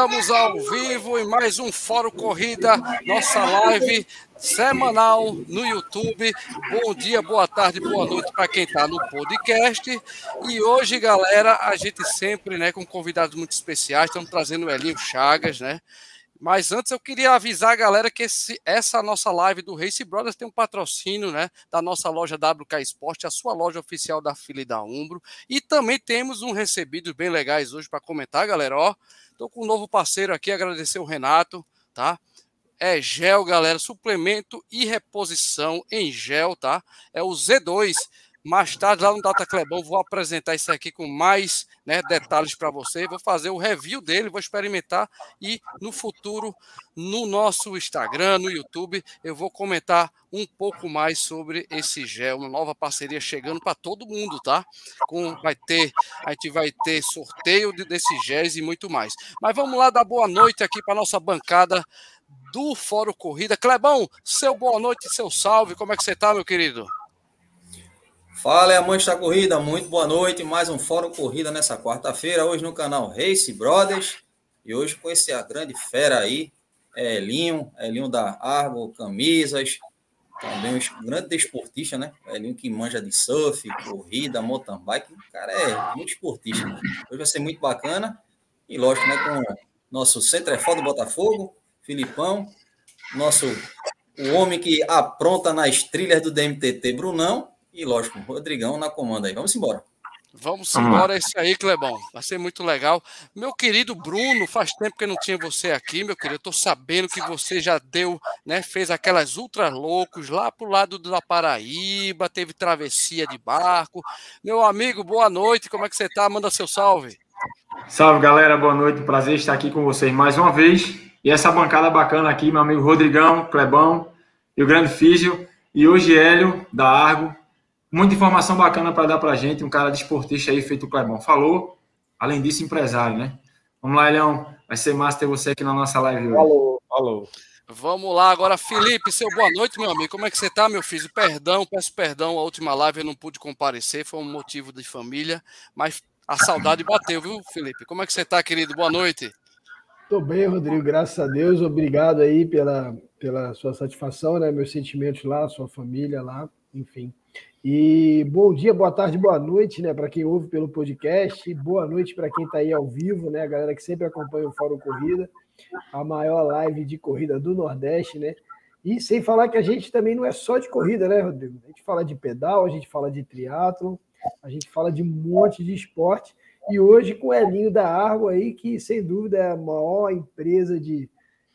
Estamos ao vivo em mais um Fórum Corrida, nossa live semanal no YouTube. Bom dia, boa tarde, boa noite para quem está no podcast. E hoje, galera, a gente sempre, né, com convidados muito especiais, estamos trazendo o Elinho Chagas, né? Mas antes eu queria avisar a galera que esse, essa nossa live do Race Brothers tem um patrocínio né, da nossa loja WK Sport, a sua loja oficial da Fila e da Umbro. E também temos um recebidos bem legais hoje para comentar, galera. Ó, tô com um novo parceiro aqui, agradecer o Renato, tá? É gel, galera, suplemento e reposição em gel, tá? É o Z2 mais tarde, lá no Data Clebão, vou apresentar isso aqui com mais né, detalhes para você. Vou fazer o review dele, vou experimentar e no futuro, no nosso Instagram, no YouTube, eu vou comentar um pouco mais sobre esse gel, uma nova parceria chegando para todo mundo, tá? Com, vai ter, a gente vai ter sorteio desses géis e muito mais. Mas vamos lá dar boa noite aqui para nossa bancada do Fórum Corrida. Clebão, seu boa noite, seu salve, como é que você está, meu querido? Fala, amantes da corrida, muito boa noite. Mais um Fórum Corrida nessa quarta-feira, hoje no canal Race Brothers. E hoje com esse a grande fera aí, é Elinho, Elinho da Argo, camisas, também um grande desportista, né? Elinho que manja de surf, corrida, mountain bike. O cara é muito esportista. Hoje vai ser muito bacana. E lógico, né? Com nosso centro é do Botafogo, Filipão, nosso o homem que apronta nas trilhas do DMTT, Brunão, e lógico, Rodrigão na comanda aí. Vamos embora. Vamos embora, esse aí, Clebão. Vai ser muito legal. Meu querido Bruno, faz tempo que eu não tinha você aqui, meu querido. Eu tô sabendo que você já deu, né? Fez aquelas ultra loucos lá pro lado da Paraíba, teve travessia de barco. Meu amigo, boa noite. Como é que você tá? Manda seu salve. Salve, galera. Boa noite. Prazer estar aqui com vocês mais uma vez. E essa bancada bacana aqui, meu amigo Rodrigão, Clebão e o grande Físio. E hoje Hélio, da Argo, Muita informação bacana para dar para a gente, um cara de esportista aí, feito o Clebão falou. Além disso, empresário, né? Vamos lá, Leão. Vai ser massa ter você aqui na nossa live hoje. Falou, falou. Vamos lá agora, Felipe, seu boa noite, meu amigo. Como é que você tá, meu filho? Perdão, peço perdão, a última live eu não pude comparecer, foi um motivo de família, mas a saudade bateu, viu, Felipe? Como é que você tá, querido? Boa noite. Tô bem, Rodrigo, graças a Deus. Obrigado aí pela, pela sua satisfação, né? Meus sentimentos lá, sua família lá, enfim. E bom dia, boa tarde, boa noite, né, para quem ouve pelo podcast. Boa noite para quem está aí ao vivo, né, a galera que sempre acompanha o Fórum Corrida, a maior live de corrida do Nordeste, né? E sem falar que a gente também não é só de corrida, né, Rodrigo? A gente fala de pedal, a gente fala de triatlo, a gente fala de um monte de esporte. E hoje com o Elinho da Argo aí, que sem dúvida é a maior empresa de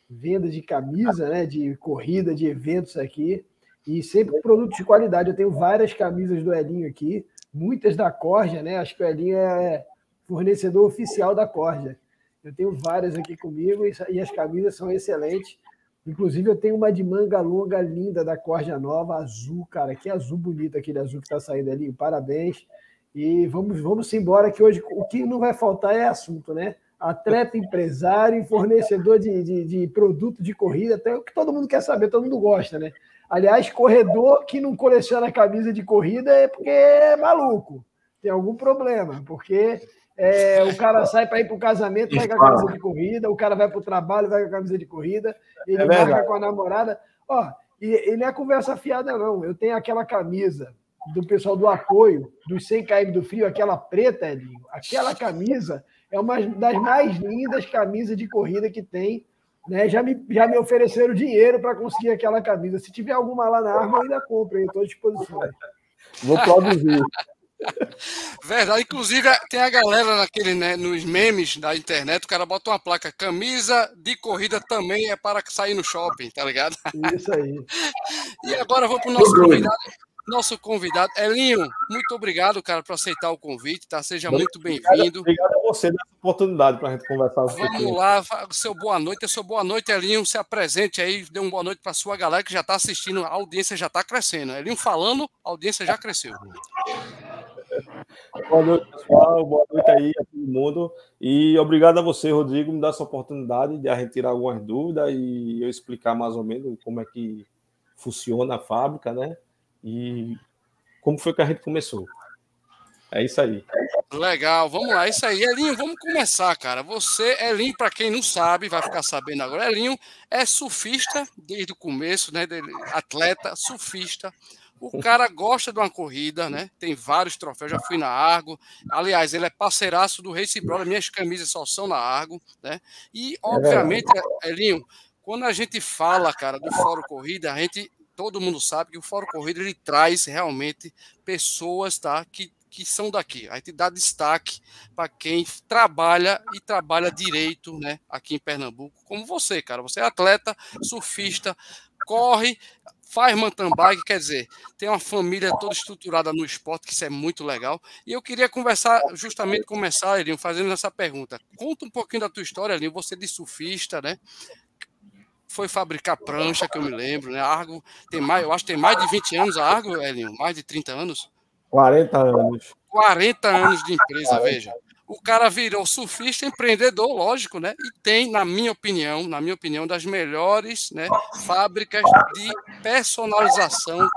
venda de camisa, né, de corrida, de eventos aqui. E sempre produtos de qualidade. Eu tenho várias camisas do Elinho aqui, muitas da Corja, né? Acho que o Elinho é fornecedor oficial da Corja. Eu tenho várias aqui comigo e as camisas são excelentes. Inclusive, eu tenho uma de manga longa linda da Corja Nova, azul, cara. Que azul bonito aquele azul que está saindo ali. Parabéns. E vamos, vamos embora, que hoje o que não vai faltar é assunto, né? Atleta, empresário, fornecedor de, de, de produto de corrida, até o que todo mundo quer saber, todo mundo gosta, né? Aliás, corredor que não coleciona camisa de corrida é porque é maluco. Tem algum problema, porque é, o cara sai para ir para o casamento, vai com a camisa de corrida, o cara vai para o trabalho, vai com a camisa de corrida, ele é marca com a namorada. Ó, e, e não é conversa fiada, não. Eu tenho aquela camisa do pessoal do apoio, dos 100 km do frio, aquela preta, Edinho. Aquela camisa é uma das mais lindas camisas de corrida que tem né, já, me, já me ofereceram dinheiro para conseguir aquela camisa. Se tiver alguma lá na arma, eu ainda compro, estou à disposição. Vou produzir. Verdade, inclusive tem a galera naquele, né, nos memes da internet, o cara bota uma placa, camisa de corrida também é para sair no shopping, tá ligado? Isso aí. e agora vou para o nosso convidado nosso convidado. Elinho, muito obrigado, cara, por aceitar o convite, tá? Seja muito bem-vindo. Obrigado a você nessa oportunidade para a gente conversar. Vamos lá, seu boa noite, seu boa noite, Elinho. Se apresente aí, dê uma boa noite para sua galera que já está assistindo, a audiência já está crescendo. Elinho falando, a audiência já cresceu. Boa noite, pessoal. Boa noite aí a todo mundo. E obrigado a você, Rodrigo, me dar essa oportunidade de a gente tirar algumas dúvidas e eu explicar mais ou menos como é que funciona a fábrica, né? E como foi que a gente começou? É isso aí. Legal, vamos lá, isso aí. Elinho, vamos começar, cara. Você, Elinho, para quem não sabe, vai ficar sabendo agora. Elinho é surfista desde o começo, né? Atleta, surfista. O cara gosta de uma corrida, né? Tem vários troféus, já fui na Argo. Aliás, ele é parceiraço do Race Brother, minhas camisas só são na Argo, né? E, obviamente, Elinho, quando a gente fala, cara, do Fórum Corrida, a gente, todo mundo sabe que o Fórum Corrida ele traz realmente pessoas, tá? Que que são daqui. A gente dá destaque para quem trabalha e trabalha direito, né, aqui em Pernambuco, como você, cara. Você é atleta, surfista, corre, faz mountain bike, quer dizer, tem uma família toda estruturada no esporte, que isso é muito legal. E eu queria conversar, justamente começar, Elinho, fazendo essa pergunta. Conta um pouquinho da tua história, Elinho, você de surfista, né? Foi fabricar prancha, que eu me lembro, né? Argo tem mais, eu acho que tem mais de 20 anos a Argo, Elinho, mais de 30 anos. 40 anos. 40 anos de empresa, 40. veja. O cara virou surfista, empreendedor, lógico, né? E tem, na minha opinião, na minha opinião, das melhores né, fábricas de personalização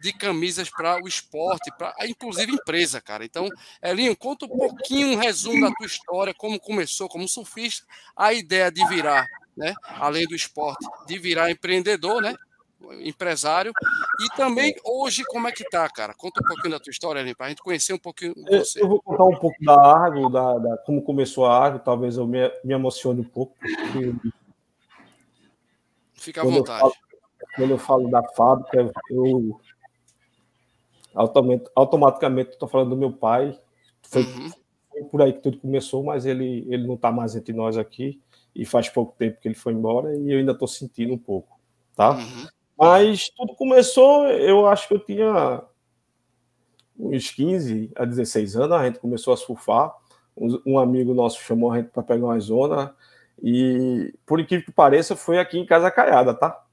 de camisas para o esporte, para inclusive empresa, cara. Então, Elinho, conta um pouquinho, um resumo da tua história, como começou como surfista, a ideia de virar, né, além do esporte, de virar empreendedor, né, empresário. E também hoje, como é que tá, cara? Conta um pouquinho da tua história, para a gente conhecer um pouquinho você. Eu vou contar um pouco da Argo, da, da como começou a Argo, talvez eu me, me emocione um pouco. Fica à vontade. Eu falo, quando eu falo da fábrica, eu automaticamente estou falando do meu pai. Foi, uhum. por aí que tudo começou, mas ele, ele não está mais entre nós aqui e faz pouco tempo que ele foi embora e eu ainda estou sentindo um pouco, tá? Uhum. Mas tudo começou, eu acho que eu tinha uns 15 a 16 anos, a gente começou a surfar. Um, amigo nosso chamou a gente para pegar uma zona e, por incrível que pareça, foi aqui em Casa Caiada, tá?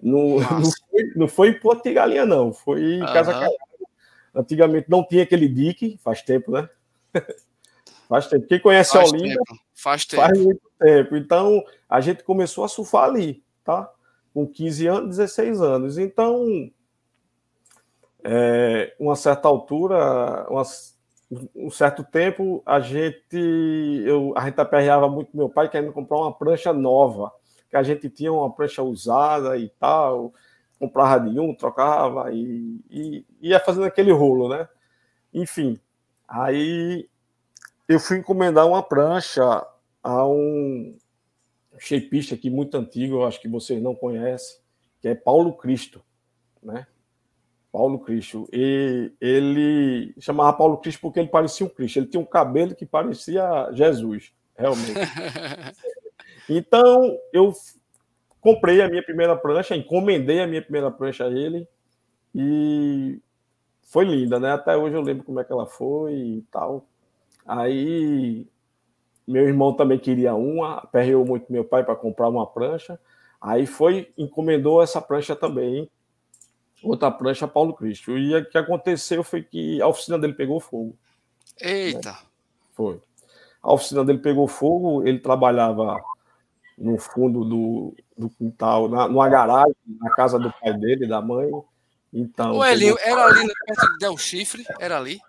No, não, foi, não foi em Porto de Galinha, não, foi em uhum. Casa Caiada. Antigamente não tinha aquele dique, faz tempo, né? faz tempo. Quem conhece faz a Olinda, tempo. Faz tempo. Faz muito tempo. Então, a gente começou a surfar ali, tá? com 15 anos, 16 anos. Então, é, uma certa altura, uma, um certo tempo, a gente, eu, a gente aperreava muito meu pai querendo comprar uma prancha nova, que a gente tinha uma prancha usada e tal, comprava de um, trocava e, e ia fazendo aquele rolo, né? Enfim, aí eu fui encomendar uma prancha a um, shapeista aqui muito antigo, eu acho que vocês não conhecem, que é Paulo Cristo, né? Paulo Cristo. E ele chamava Paulo Cristo porque ele parecia um Cristo. Ele tinha um cabelo que parecia Jesus, realmente. então, eu comprei a minha primeira prancha, encomendei a minha primeira prancha a ele e foi linda, né? Até hoje eu lembro como é que ela foi e tal. Aí meu irmão também queria uma, aperreou muito meu pai para comprar uma prancha. Aí foi, encomendou essa prancha também, outra prancha Paulo Cristo. E o que aconteceu foi que a oficina dele pegou fogo. Eita! Né? Foi. A oficina dele pegou fogo, ele trabalhava no fundo do, do quintal, na, numa garagem, na casa do pai dele, da mãe. Então. O Elinho, era ali perto de Del Chifre? Era ali?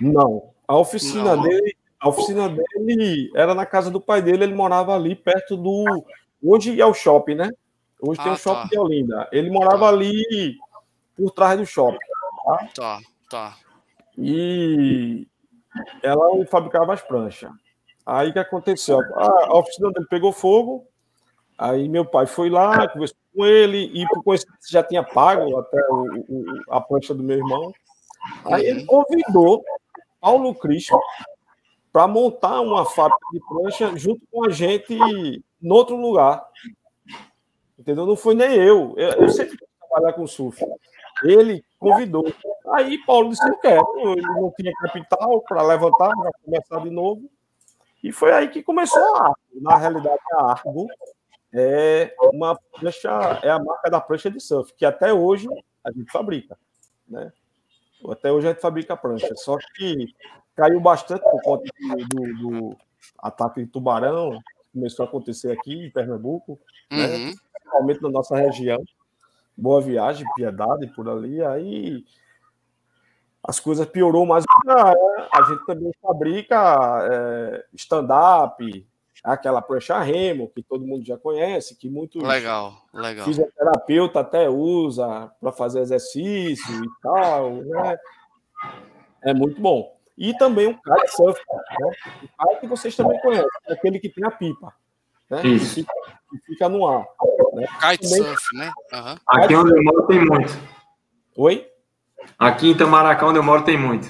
Não. A oficina Não. dele a oficina dele era na casa do pai dele, ele morava ali perto do. Hoje é o shopping, né? Hoje ah, tem o shopping tá. de Olinda. Ele morava tá. ali por trás do shopping. Tá, tá. tá. E ela fabricava as pranchas. Aí o que aconteceu? A, oficina dele pegou fogo. Aí meu pai foi lá, conversou com ele, e por coincidência já tinha pago até o, o, a prancha do meu irmão. Aí ele convidou Paulo Cristo para montar uma fábrica de prancha junto com a gente em outro lugar. Entendeu? Não foi nem eu. Eu, eu sempre quis trabalhar com surf. Ele convidou. Aí Paulo disse: Eu quero. Ele não tinha capital para levantar, para começar de novo. E foi aí que começou a Argo. Na realidade, a Argo é uma prancha, é a marca da prancha de surf, que até hoje a gente fabrica. Né? Até hoje a gente fabrica prancha. Só que caiu bastante por conta do, do, ataque de tubarão, que começou a acontecer aqui em Pernambuco, né? uhum. né? principalmente na nossa região. Boa Viagem, Piedade, por ali. Aí as coisas piorou mais. A gente também fabrica é, stand-up, aquela prancha remo, que todo mundo já conhece, que muitos legal, legal. fisioterapeuta até usa para fazer exercício e tal, né? É muito bom. E também o kitesurf, né? O kite que vocês também conhecem, é aquele que tem a pipa, né? Que fica, que fica, no ar. Né? Kitesurf, né? Uhum. Aqui onde eu moro tem muito. Oi? Aqui em Itamaracá, onde eu moro, tem muito.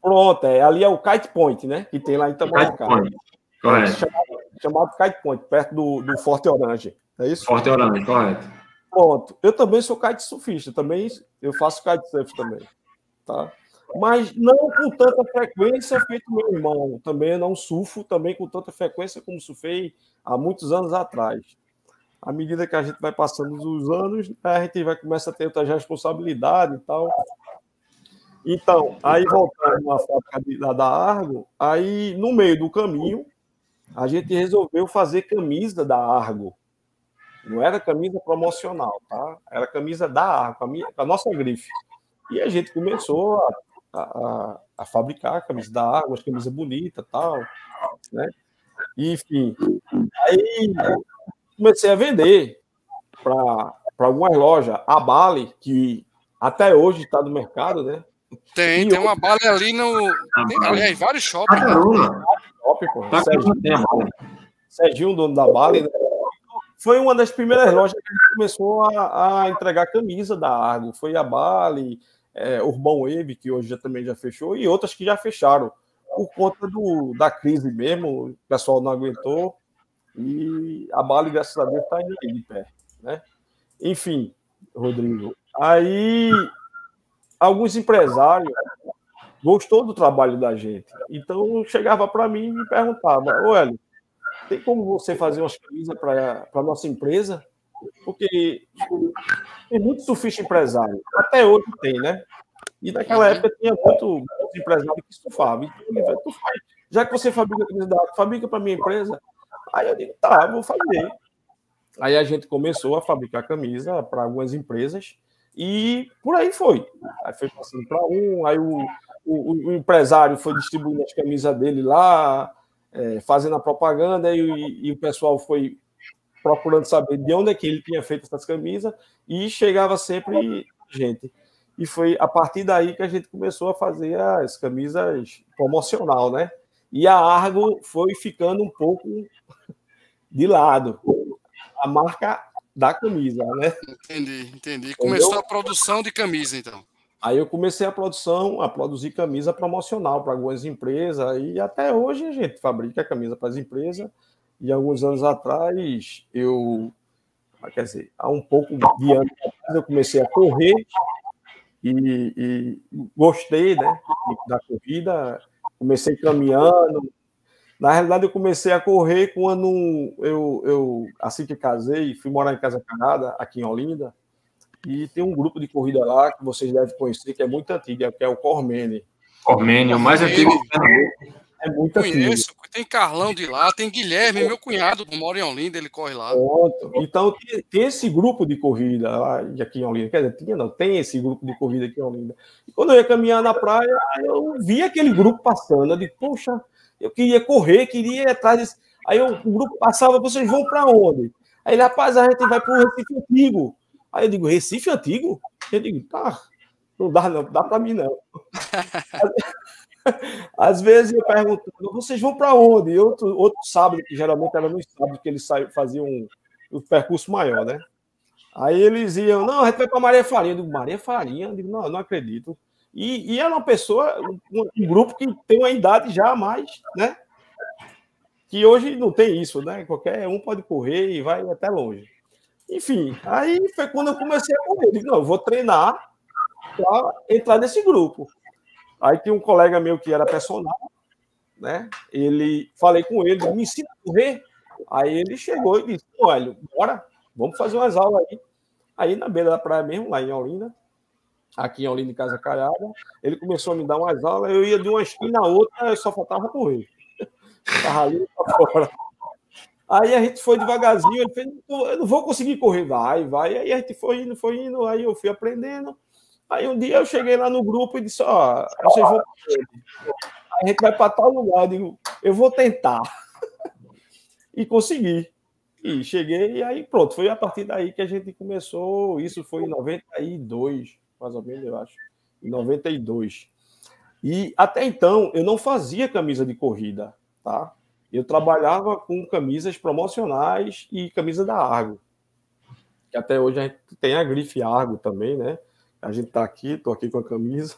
Pronto, é, ali é o Kite Point, né? Que tem lá em Itamaracá. Kite Point. Correto. Chamado, chamado Kite Point, perto do, do Forte Orange. É isso? Forte Orange, correto. Pronto. Eu também sou kite surfista, também eu faço kite surf também. Tá? Mas não com tanta frequência feito meu irmão. Também não surfo também com tanta frequência como surfei há muitos anos atrás. À medida que a gente vai passando os anos, a gente vai começar a ter outras responsabilidades e tal. Então, aí voltando na fábrica da Argo, aí no meio do caminho, a gente resolveu fazer camisa da Argo. Não era camisa promocional, tá? Era camisa da Argo, a, minha, a nossa grife. E a gente começou a, a, a fabricar a camisa da Argo, as camisas bonitas tal, né? E, enfim, aí comecei a vender para algumas lojas. A Bali, que até hoje está no mercado, né? Tem, e tem uma bala ali no. Tem, aliás, vários shoppings. Né? Shopping, pô. Tá Serginho, Serginho, dono da Bali, né? Foi uma das primeiras lojas que a gente começou a, a entregar camisa da Argo. Foi a Bali, é, Urbão Wave, que hoje já, também já fechou, e outras que já fecharam. Por conta do, da crise mesmo, o pessoal não aguentou. E a Bali, graças a Deus, está indo de pé. Né? Enfim, Rodrigo. Aí alguns empresários gostou do trabalho da gente. Então chegava para mim e me perguntava: Hélio, tem como você fazer umas camisas para a nossa empresa? Porque tem muito surfista empresário. Até hoje tem, né? E naquela época tinha muito, muitos empresários que surfavam. Então. Já que você fabrica da fabrica para minha empresa. Aí eu digo, tá, vou fazer. Aí a gente começou a fabricar camisa para algumas empresas e por aí foi. Aí foi passando para um, aí o, o, o, empresário foi distribuindo as camisas dele lá, é, fazendo a propaganda, e, e, o pessoal foi procurando saber de onde é que ele tinha feito essas camisas, e chegava sempre gente. E foi a partir daí que a gente começou a fazer as camisas promocional, né? E a Argo foi ficando um pouco de lado. A marca da camisa, né? Entendi, entendi. Começou Entendeu? a produção de camisa, então. Aí eu comecei a produção, a produzir camisa promocional para algumas empresas e até hoje a gente fabrica camisa para as empresas. E alguns anos atrás eu, quer dizer, há um pouco de anos atrás eu comecei a correr e, e gostei, né, da corrida. Comecei caminhando, na realidade, eu comecei a correr quando eu, eu assim que casei, fui morar em Casa Canada, aqui em Olinda, e tem um grupo de corrida lá que vocês devem conhecer, que é muito antigo, que é o Cormene. Cormene, é o mais antigo. É muito Conheço, antigo. tem Carlão de lá, tem Guilherme, meu cunhado, mora em Olinda, ele corre lá. Pronto. Então, tem esse grupo de corrida lá, aqui em Olinda. Quer dizer, tinha não, tem esse grupo de corrida aqui em Olinda. E quando eu ia caminhar na praia, eu vi aquele grupo passando. Eu disse, poxa, eu queria correr, queria ir atrás desse. Aí o grupo passava, vocês vão para onde? Aí ele, rapaz, a gente vai para o Recife Antigo. Aí eu digo, Recife Antigo? Eu digo, tá, não dá não, dá para mim não. Às vezes eu pergunto, vocês vão para onde? E outro, outro sábado, que geralmente era no sábado que eles faziam um, um percurso maior, né? Aí eles iam, não, a gente vai para Maria Farinha. Eu digo, Maria Farinha? Eu digo, não, não acredito. E, e é uma pessoa, um, um, grupo que tem uma idade já mais, né? Que hoje não tem isso, né? Qualquer um pode correr e vai até longe. Enfim, aí foi quando eu comecei a correr. Eu disse, não, eu vou treinar para entrar nesse grupo. Aí tinha um colega meu que era personal, né? Ele falei com ele, me ensina a correr. Aí ele chegou e disse: Olha, bora, vamos fazer umas aulas aí. Aí na beira da praia mesmo, lá em Olinda, aqui em Olinda, em Casa Calhada. Ele começou a me dar umas aulas, eu ia de uma esquina a outra, só faltava correr. Estava ali para fora. Aí a gente foi devagarzinho, ele fez, eu não vou conseguir correr, vai, vai. Aí a gente foi indo, foi indo, aí eu fui aprendendo. Aí um dia eu cheguei lá no grupo e disse: Ó, oh, vocês vão. A gente vai para tal lugar. Eu digo: Eu vou tentar. e consegui. E cheguei, e aí pronto. Foi a partir daí que a gente começou. Isso foi em 92, mais ou menos, eu acho. Em 92. E até então eu não fazia camisa de corrida, tá? Eu trabalhava com camisas promocionais e camisa da Argo. Que até hoje a gente tem a grife Argo também, né? A gente tá aqui, tô aqui com a camisa.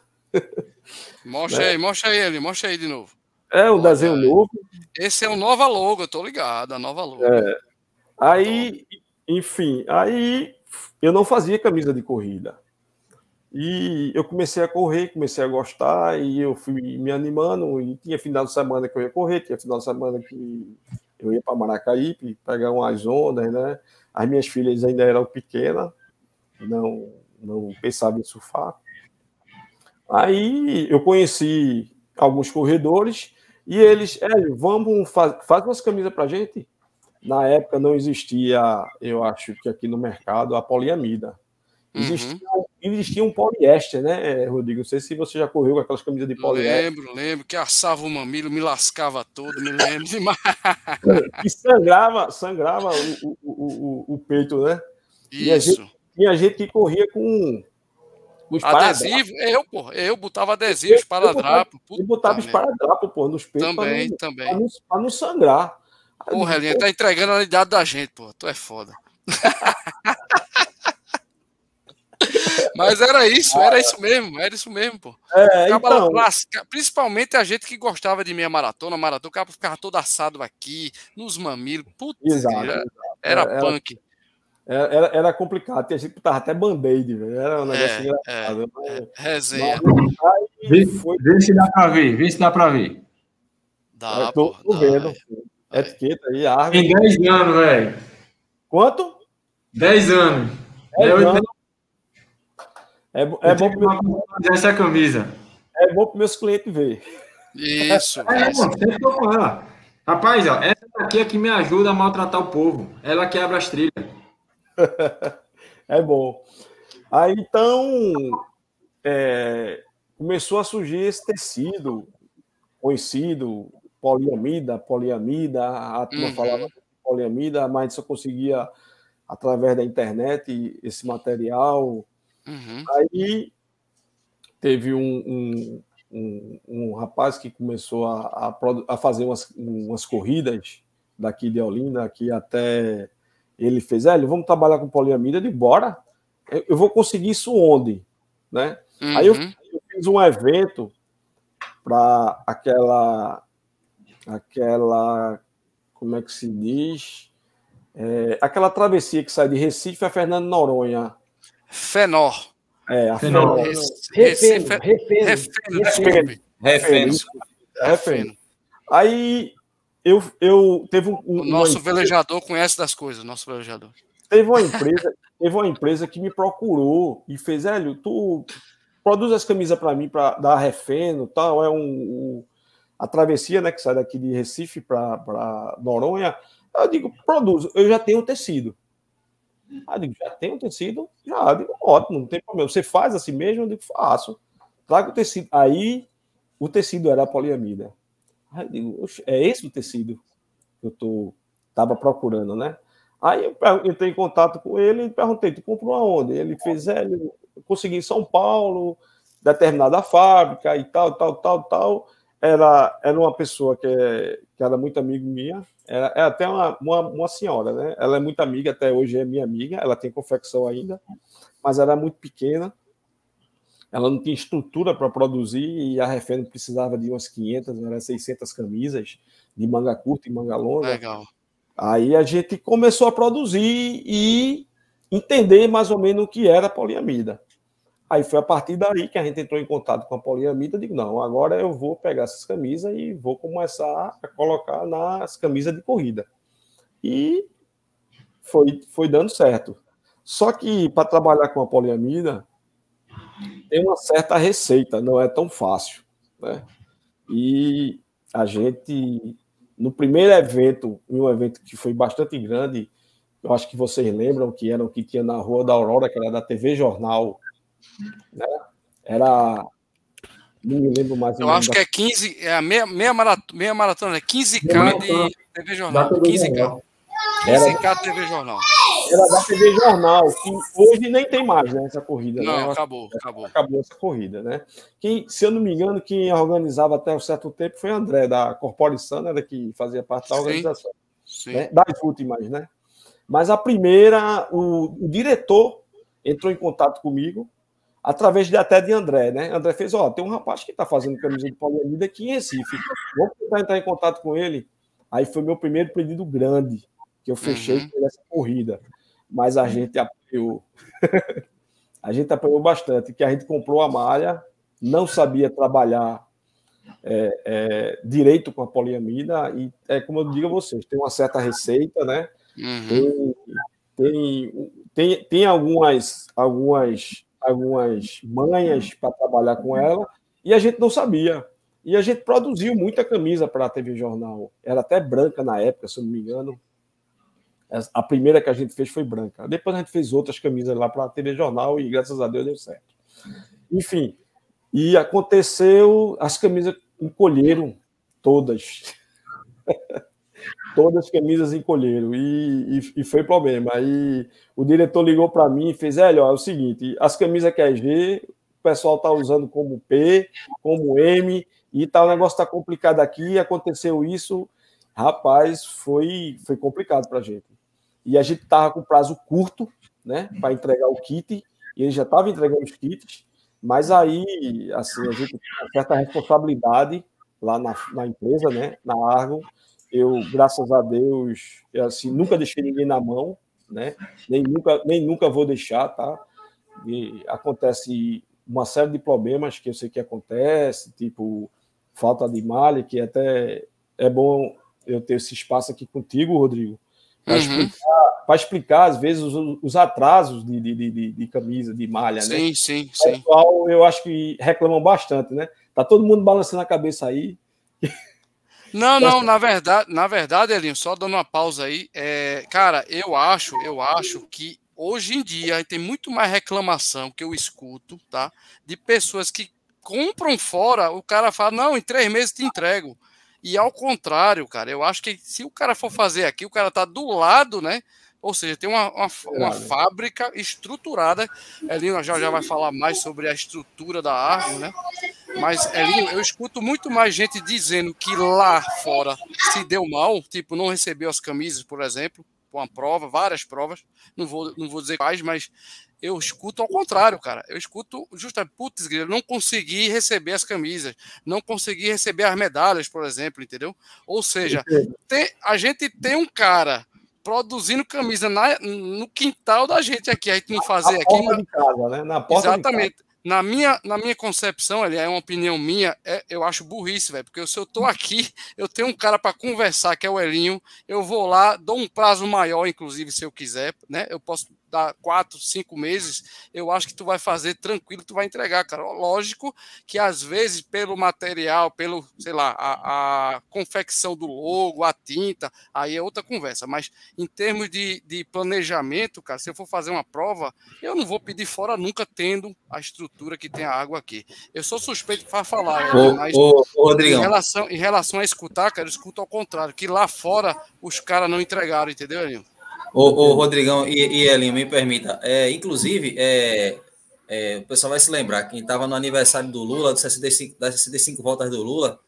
Mostra né? aí, mostra aí ele, mostra aí de novo. É, um desenho novo. Esse é o nova logo, eu tô ligado, a nova logo. É. Aí, enfim, aí eu não fazia camisa de corrida. E eu comecei a correr, comecei a gostar, e eu fui me animando, e tinha final de semana que eu ia correr, tinha final de semana que eu ia para Maracaípe, pegar umas ondas, né? As minhas filhas ainda eram pequenas, não não pensava em surfar. Aí eu conheci alguns corredores e eles, Hélio, vamos fazer faz umas camisas para gente. Na época não existia, eu acho que aqui no mercado, a poliamida. Existia, uhum. existia um poliéster, né, Rodrigo? Não sei se você já correu com aquelas camisas de poliéster. Lembro, lembro, que assava o mamilo, me lascava todo, me lembro demais. e sangrava, sangrava o, o, o, o peito, né? Isso. E a gente, tinha gente que corria com, Adesivo, eu, pô, eu botava adesivo, esparadrapo. Eu botava esparadrapo, pô, nos peitos. Também, pra não, também. Pra não, pra não sangrar. Porra, Elinha, tá entregando a idade da gente, pô. Tu é foda. Mas era isso, era isso mesmo, era isso mesmo, pô. É, então... Principalmente a gente que gostava de meia maratona, maratona, o cara ficava todo assado aqui, nos mamilos. Putz, exato, era, exato. era, era punk. Era, era complicado, tinha gente que tava até band-aid, era um negócio é, engraçado. É, mas, é, resenha. Vê, foi... vê, se dá para ver, vê se dá para ver. Dá, tô, tô dá, vendo. É. Etiqueta aí, árvore. Tem 10 anos, velho. Quanto? 10 anos. 10 é, anos. É, é bom para essa camisa. É bom para meus clientes ver. Isso. É, isso. sempre tô com ela. Rapaz, ó, essa daqui é que me ajuda a maltratar o povo. Ela quebra as trilhas. é bom. Aí então é, começou a surgir esse tecido conhecido, poliamida, poliamida, a turma uhum. falava poliamida, mas só conseguia através da internet esse material. Uhum. Aí teve um, um, um, um, rapaz que começou a, a, a fazer umas, umas corridas daqui de Olinda, aqui até ele fez, Hélio, vamos trabalhar com poliamida, de bora. Eu vou conseguir isso onde? Né? Uhum. Aí eu, eu, fiz um evento para aquela, aquela, como é que se diz? É, aquela travessia que sai de Recife a Fernando Noronha. Fenor. É, a Fenor. Refeno. Refeno. Refeno. Refeno. Aí eu, eu teve um, o nosso velejador conhece das coisas, nosso velejador. Teve uma empresa, teve uma empresa que me procurou e fez, Hélio, tu produz as camisas para mim para dar refeno, tal, é um, um, a travessia, né, que sai daqui de Recife para Noronha. Eu digo, produz, eu já tenho tecido. Ah, digo, já tenho tecido? Já, eu digo, ótimo, não tem problema. Você faz assim mesmo? Eu digo, faço. Traga o tecido. Aí o tecido era a poliamida. Aí eu digo, é esse o tecido que eu tô, tava procurando, né? Aí eu entrei em contato com ele e perguntei, tu comprou aonde? Ele fez, é, eu consegui em São Paulo, determinada fábrica e tal, tal, tal, tal. Era, era uma pessoa que, é, que era muito amigo minha, é, é até uma, uma, uma, senhora, né? Ela é muito amiga, até hoje é minha amiga, ela tem confecção ainda, mas era muito pequena ela não tinha estrutura para produzir e a Refeno precisava de umas 500, era 600 camisas de manga curta e manga longa. Legal. Aí a gente começou a produzir e entender mais ou menos o que era a poliamida. Aí foi a partir daí que a gente entrou em contato com a poliamida. Digo, não, agora eu vou pegar essas camisas e vou começar a colocar nas camisas de corrida. E foi, foi dando certo. Só que para trabalhar com a poliamida, tem uma certa receita, não é tão fácil. Né? E a gente, no primeiro evento, em um evento que foi bastante grande, eu acho que vocês lembram que era o que tinha na Rua da Aurora, que era da TV Jornal, né? Era. Não me lembro mais. Eu acho da... que é 15, é a meia, meia, maratona, meia maratona, é 15K de TV Jornal. 15K. 15K TV Jornal. Era da TV Jornal, que hoje nem tem mais né, essa corrida. Não, né? acabou, acabou. Acabou essa corrida, né? Quem, se eu não me engano, quem organizava até um certo tempo foi o André, da Corporação, era que fazia parte da organização. Sim, sim. Né? Das últimas, né? Mas a primeira, o, o, diretor entrou em contato comigo, através de, até de André, né? André fez, ó, tem um rapaz que está fazendo camisa de poliamida aqui em Recife. Vamos tentar entrar em contato com ele. Aí foi meu primeiro pedido grande, que eu fechei uhum. essa corrida. Mas a gente apoiou. a gente apoiou bastante, que a gente comprou a malha, não sabia trabalhar é, é, direito com a poliamida, e é como eu digo a vocês, tem uma certa receita, né? Uhum. Tem, tem, tem, tem algumas, algumas, algumas manhas para trabalhar com ela e a gente não sabia. E a gente produziu muita camisa para a TV Jornal. Era até branca na época, se eu não me engano. A primeira que a gente fez foi branca. Depois a gente fez outras camisas lá para a TV Jornal e graças a Deus deu certo. Enfim, e aconteceu, as camisas encolheram todas. todas as camisas encolheram e, e, e, foi problema. Aí o diretor ligou para mim e fez: Hélio, é o seguinte, as camisas que é G, o pessoal está usando como P, como M, e tá, o negócio está complicado aqui, aconteceu isso. Rapaz, foi, foi complicado para a gente. E a gente estava com prazo curto né, para entregar o kit, e ele já estava entregando os kits, mas aí assim, a gente tem uma certa responsabilidade lá na, na empresa, né, na Argo, eu, graças a Deus, eu, assim, nunca deixei ninguém na mão, né? Nem nunca, nem nunca vou deixar, tá? E acontece uma série de problemas que eu sei que acontece, tipo falta de malha, que até é bom eu ter esse espaço aqui contigo, Rodrigo, para uhum. explicar, explicar, às vezes, os, os atrasos de, de, de, de, camisa, de malha, sim, né? Sim, sim, sim. pessoal, eu acho que reclamam bastante, né? Tá todo mundo balançando a cabeça aí. Não, não, na verdade, na verdade, Elinho, só dando uma pausa aí, é, cara, eu acho, eu acho que hoje em dia tem muito mais reclamação que eu escuto, tá? De pessoas que compram fora, o cara fala, não, em três meses te entrego. E ao contrário, cara, eu acho que se o cara for fazer aqui, o cara tá do lado, né? Ou seja, tem uma, uma, uma fábrica estruturada. Elinho já, já vai falar mais sobre a estrutura da árvore, né? Mas, Elinho, eu escuto muito mais gente dizendo que lá fora se deu mal, tipo, não recebeu as camisas, por exemplo, uma prova, várias provas. Não vou, não vou dizer quais, mas eu escuto ao contrário, cara. Eu escuto justamente, putz, eu não consegui receber as camisas, não consegui receber as medalhas, por exemplo, entendeu? Ou seja, tem, a gente tem um cara produzindo camisa na, no quintal da gente aqui, a gente não fazer aqui. Na, de casa, né? na porta Exatamente. Na minha, na minha concepção, ali é uma opinião minha, é, eu acho burrice, velho, porque se eu tô aqui, eu tenho um cara para conversar, que é o Elinho, eu vou lá, dou um prazo maior, inclusive, se eu quiser, né? Eu posso dar quatro, cinco meses, eu acho que tu vai fazer tranquilo, tu vai entregar, cara. Lógico que às vezes pelo material, pelo, sei lá, a, a confecção do logo, a tinta, aí é outra conversa. Mas em termos de, de planejamento, cara, se eu for fazer uma prova, eu não vou pedir fora nunca tendo a estrutura que tem a água aqui. Eu sou suspeito para falar, ô, mas ô, ô. Em, relação, em relação a escutar, cara, eu escuto ao contrário, que lá fora os caras não entregaram, entendeu, Elinho? Ô, ô Rodrigão e, e Elinho, me permita. É, inclusive, é, é, o pessoal vai se lembrar, quem estava no aniversário do Lula, do 65, das 65 voltas do Lula,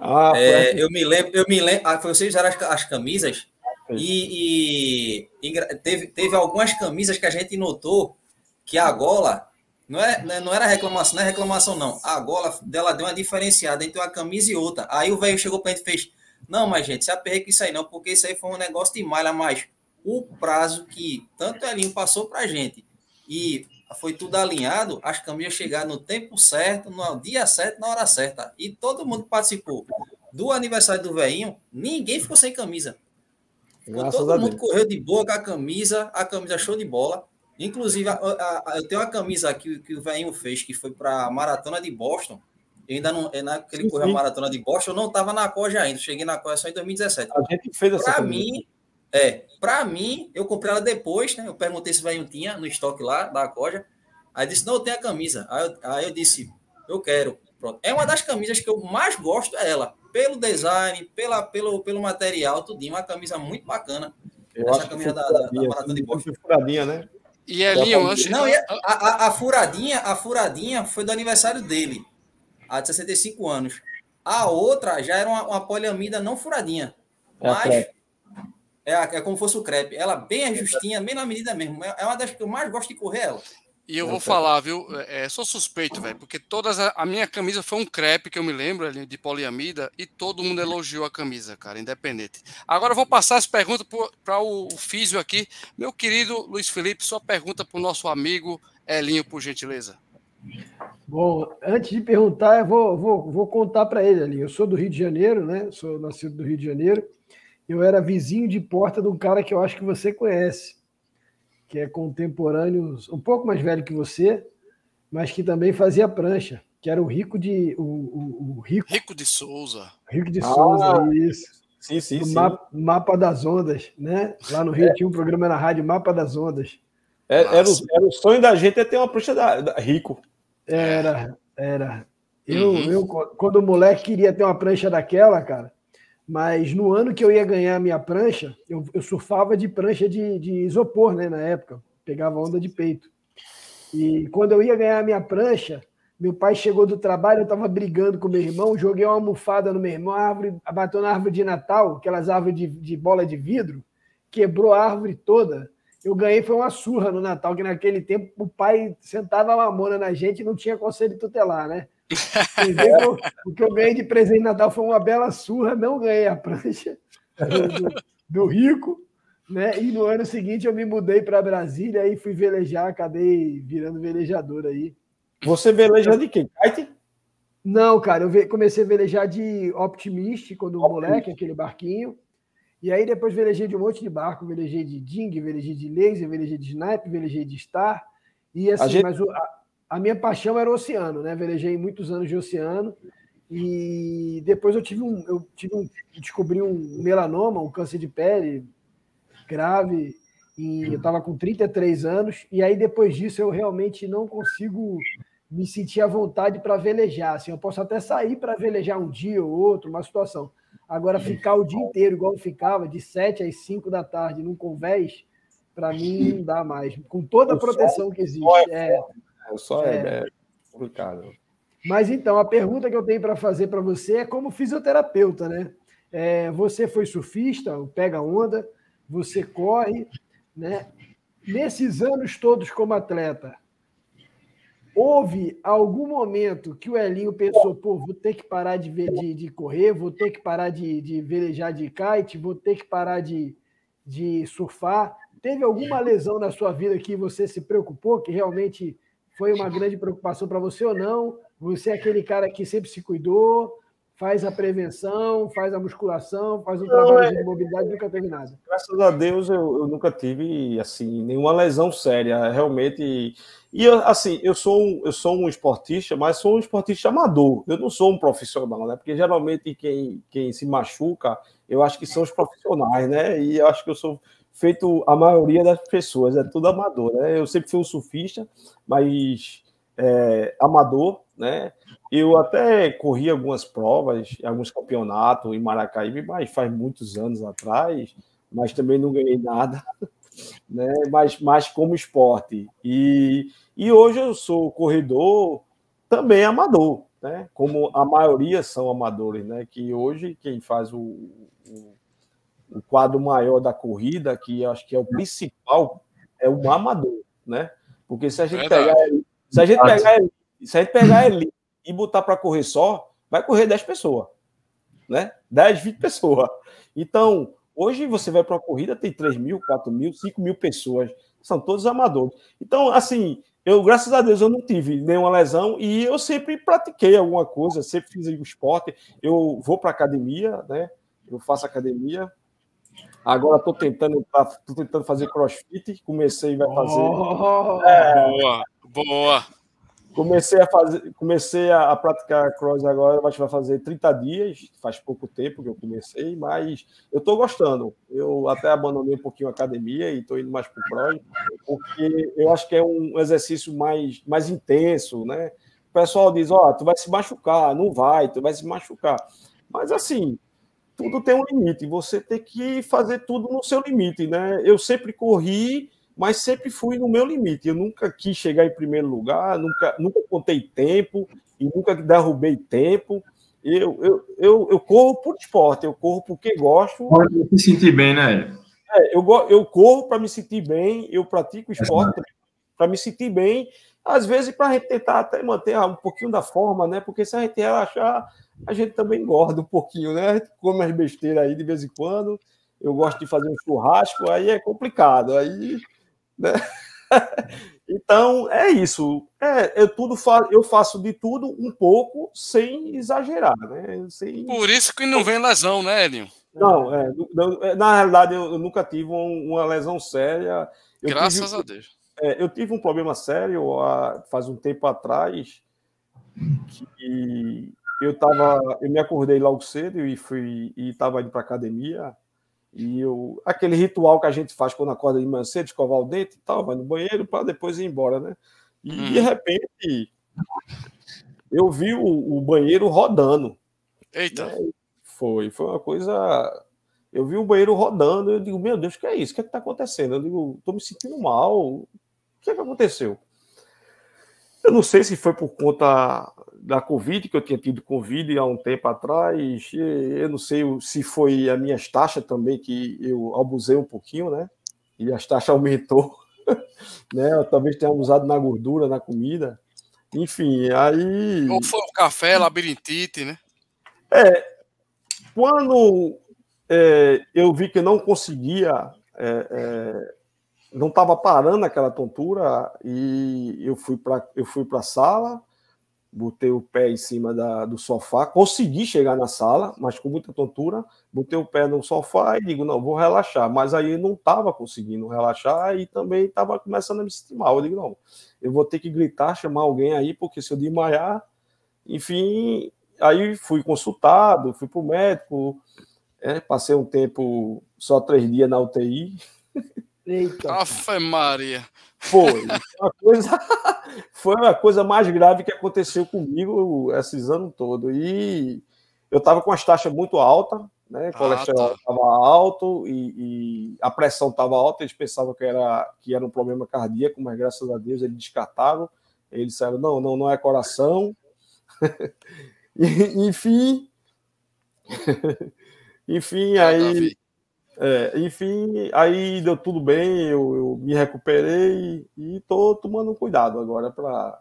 ah, é, eu me lembro, eu me lembro, ah, foi vocês usaram as, as camisas e, e, e, teve, teve algumas camisas que a gente notou que a gola não, é, não era reclamação, não é reclamação, não. A gola dela deu uma diferenciada entre uma camisa e outra. Aí o velho chegou para a gente e fez: Não, mas gente, se aperreia com isso aí não, porque isso aí foi um negócio de malha mais o prazo que tanto Elinho passou para a gente e foi tudo alinhado, as camisas chegaram no tempo certo, no dia certo, na hora certa. E todo mundo participou do aniversário do velhinho, ninguém ficou sem camisa. todo mundo correu de boa com a camisa, a camisa show de bola. Inclusive, a, a, a, eu tenho uma camisa aqui que o velhinho fez, que foi para a Maratona de Boston. Eu ainda não, naquele correu a Maratona de Boston, eu não estava na Coja ainda, cheguei na Coja só em 2017. A gente fez essa Para mim, é, para mim, eu comprei ela depois, né? Eu perguntei se o velho tinha no estoque lá da Coja. Aí disse, não, eu tenho a camisa. Aí eu, aí eu disse, eu quero. Pronto. É uma das camisas que eu mais gosto, é ela. Pelo design, pela, pelo, pelo material, tudinho. Uma camisa muito bacana. Eu Essa camisa da, da, da Maratona de Boston. Furadinha, né? E Elinho, antes... Não, a, a, a, furadinha, a furadinha foi do aniversário dele, a de 65 anos. A outra já era uma, uma poliamida não furadinha. É mas é, é como fosse o crepe. Ela bem ajustinha, bem na medida mesmo. É, é uma das que eu mais gosto de correr ela. E eu vou falar, viu? É, sou suspeito, velho, porque todas a, a, minha camisa foi um crepe que eu me lembro ali de poliamida e todo mundo elogiou a camisa, cara, independente. Agora eu vou passar as perguntas para o, o Físio aqui. Meu querido Luiz Felipe, sua pergunta para o nosso amigo Elinho, por gentileza. Bom, antes de perguntar, eu vou, vou, vou contar para ele ali. Eu sou do Rio de Janeiro, né? Sou nascido do Rio de Janeiro. Eu era vizinho de porta de um cara que eu acho que você conhece que é contemporâneo, um pouco mais velho que você, mas que também fazia prancha, que era o Rico de. O, o, o Rico, Rico de Souza. Rico de ah, Souza, isso. Sim, sim, sim. Mapa, mapa, das Ondas, né? Lá no Rio é. tinha um programa na rádio Mapa das Ondas. É, era, o, era, o, sonho da gente é ter uma prancha da, da Rico. Era, era. Eu, uhum. eu, quando o moleque queria ter uma prancha daquela, cara, mas no ano que eu ia ganhar minha prancha, eu, eu surfava de prancha de, de, isopor, né? Na época, pegava onda de peito. E quando eu ia ganhar minha prancha, meu pai chegou do trabalho, eu estava brigando com meu irmão, joguei uma almofada no meu irmão, a árvore, bateu na árvore de Natal, aquelas árvores de, de bola de vidro, quebrou a árvore toda. Eu ganhei foi uma surra no Natal, que naquele tempo o pai sentava a mamona na gente e não tinha conselho tutelar, né? O que eu ganhei de presente de Natal foi uma bela surra, não ganhei a prancha do, do, rico, né? E no ano seguinte eu me mudei para Brasília e fui velejar, acabei virando velejador aí. Você veleja de quem? Kite? Não, cara, eu comecei a velejar de Optimist quando moleque, aquele barquinho. E aí depois velejei de um monte de barco, velejei de Ding, velejei de laser, velejei de snipe, velejei de star. E assim, gente... mas o, a, a minha paixão era o oceano, né? Velejei muitos anos de oceano e depois eu tive um, eu tive um, descobri um melanoma, um câncer de pele grave e eu estava com 33 anos e aí depois disso eu realmente não consigo me sentir à vontade para velejar. Assim, eu posso até sair para velejar um dia ou outro, uma situação. Agora ficar o dia inteiro igual eu ficava, de 7 às 5 da tarde num convés, para mim não dá mais. Com toda a proteção que existe. É, só é, é complicado. Mas então, a pergunta que eu tenho para fazer para você é como fisioterapeuta, né? É, você foi surfista, pega onda, você corre, né? Nesses anos todos como atleta, houve algum momento que o Elinho pensou, pô, vou ter que parar de, ver, de, de correr, vou ter que parar de, de velejar de kite, vou ter que parar de, de surfar? Teve alguma lesão na sua vida que você se preocupou, que realmente foi uma grande preocupação para você ou não? Você é aquele cara que sempre se cuidou, faz a prevenção, faz a musculação, faz um não, trabalho é... de mobilidade, nunca teve nada. Graças a Deus eu, eu, nunca tive assim nenhuma lesão séria, realmente. E eu, assim, eu sou um, eu sou um esportista, mas sou um esportista amador. Eu não sou um profissional, né? Porque geralmente quem, quem se machuca, eu acho que são os profissionais, né? E eu acho que eu sou feito a maioria das pessoas, é tudo amador, né? Eu sempre fui um surfista, mas é, amador, né? Eu até corri algumas provas, alguns campeonatos em Maracaíbe, mas faz muitos anos atrás, mas também não ganhei nada, né? Mas, mas como esporte. E, e hoje eu sou corredor também amador, né? Como a maioria são amadores, né? Que hoje quem faz o, o o quadro maior da corrida, que acho que é o principal, é o amador, né? Porque se a gente pegar ele, se a gente pegar ele, se a gente pegar ele e botar para correr só, vai correr 10 pessoas, né? 10, 20 pessoas. Então, hoje você vai para uma corrida, tem 3 mil, 4 mil, 5 mil pessoas, são todos amadores. Então, assim, eu, graças a Deus, eu não tive nenhuma lesão e eu sempre pratiquei alguma coisa, sempre fiz o esporte. Eu vou para academia, né? Eu faço academia, Agora estou tentando, tô tentando fazer crossfit, comecei vai fazer. Oh, é, boa, boa. Comecei a fazer, comecei a, praticar cross agora, mas vai fazer 30 dias, faz pouco tempo que eu comecei, mas eu estou gostando. Eu até abandonei um pouquinho a academia e estou indo mais para o cross, porque eu acho que é um exercício mais, mais intenso, né? O pessoal diz, ó, oh, tu vai se machucar, não vai, tu vai se machucar. Mas assim, tudo tem um limite, você tem que fazer tudo no seu limite, né? Eu sempre corri mas sempre fui no meu limite. Eu nunca quis chegar em primeiro lugar, nunca, nunca contei tempo e nunca derrubei tempo. Eu, eu, eu, eu corro por esporte, eu corro porque gosto. Pode se sentir bem, né? É, eu, eu corro para me sentir bem, eu pratico esporte para me sentir bem, às vezes para a gente tentar até manter um pouquinho da forma, né? Porque se a gente relaxar, a gente também engorda um pouquinho, né? A gente come as besteiras aí de vez em quando. Eu gosto de fazer um churrasco, aí é complicado. Aí né? Então é isso. É, eu tudo fa eu faço de tudo um pouco sem exagerar, né? Sem... Por isso que não vem lesão, né, Elinho? Não, é, é na realidade eu, nunca tive uma lesão séria. Eu Graças tive, a Deus. É, eu tive um problema sério há, faz um tempo atrás que eu tava, eu me acordei logo cedo e fui e estava indo para academia e eu, aquele ritual que a gente faz quando acorda de manhã cedo, escovar o dente e tal, vai no banheiro para depois ir embora, né? E hum. de repente eu vi o, o banheiro rodando. Eita! Né? Foi, foi uma coisa. Eu vi o banheiro rodando, eu digo, meu Deus, o que é isso? O que é está acontecendo? Eu digo, estou me sentindo mal. O que é que aconteceu? Eu não sei se foi por conta da Covid, que eu tinha tido Covid há um tempo atrás. Eu não sei se foi a minhas taxas também, que eu abusei um pouquinho, né? E as taxas aumentou, né? Eu talvez tenha abusado na gordura, na comida. Enfim, aí. Ou foi o café, labirintite, né? É. Quando é, eu vi que não conseguia. É, é, não estava parando aquela tontura e eu fui para eu fui para a sala botei o pé em cima da, do sofá, consegui chegar na sala, mas com muita tontura, botei o pé no sofá e digo, não, vou relaxar. Mas aí não estava conseguindo relaxar e também estava começando a me sentir mal. Eu digo, não, eu vou ter que gritar, chamar alguém aí, porque se eu desmaiar, enfim, aí fui consultado, fui para o médico, é, passei um tempo, só três dias na UTI. Eita. Afe Maria. Foi. Uma coisa, foi uma coisa mais grave que aconteceu comigo esses anos todos. E eu estava com as taxas muito altas, né? O colesterol estava ah, tá. alto e, e, a pressão estava alta. Eles pensavam que era, que era um problema cardíaco, mas graças a Deus eles descartaram. Eles disseram: não, não, não é coração. enfim. enfim, aí. É, enfim, aí deu tudo bem, eu, eu me recuperei e estou tomando cuidado agora para.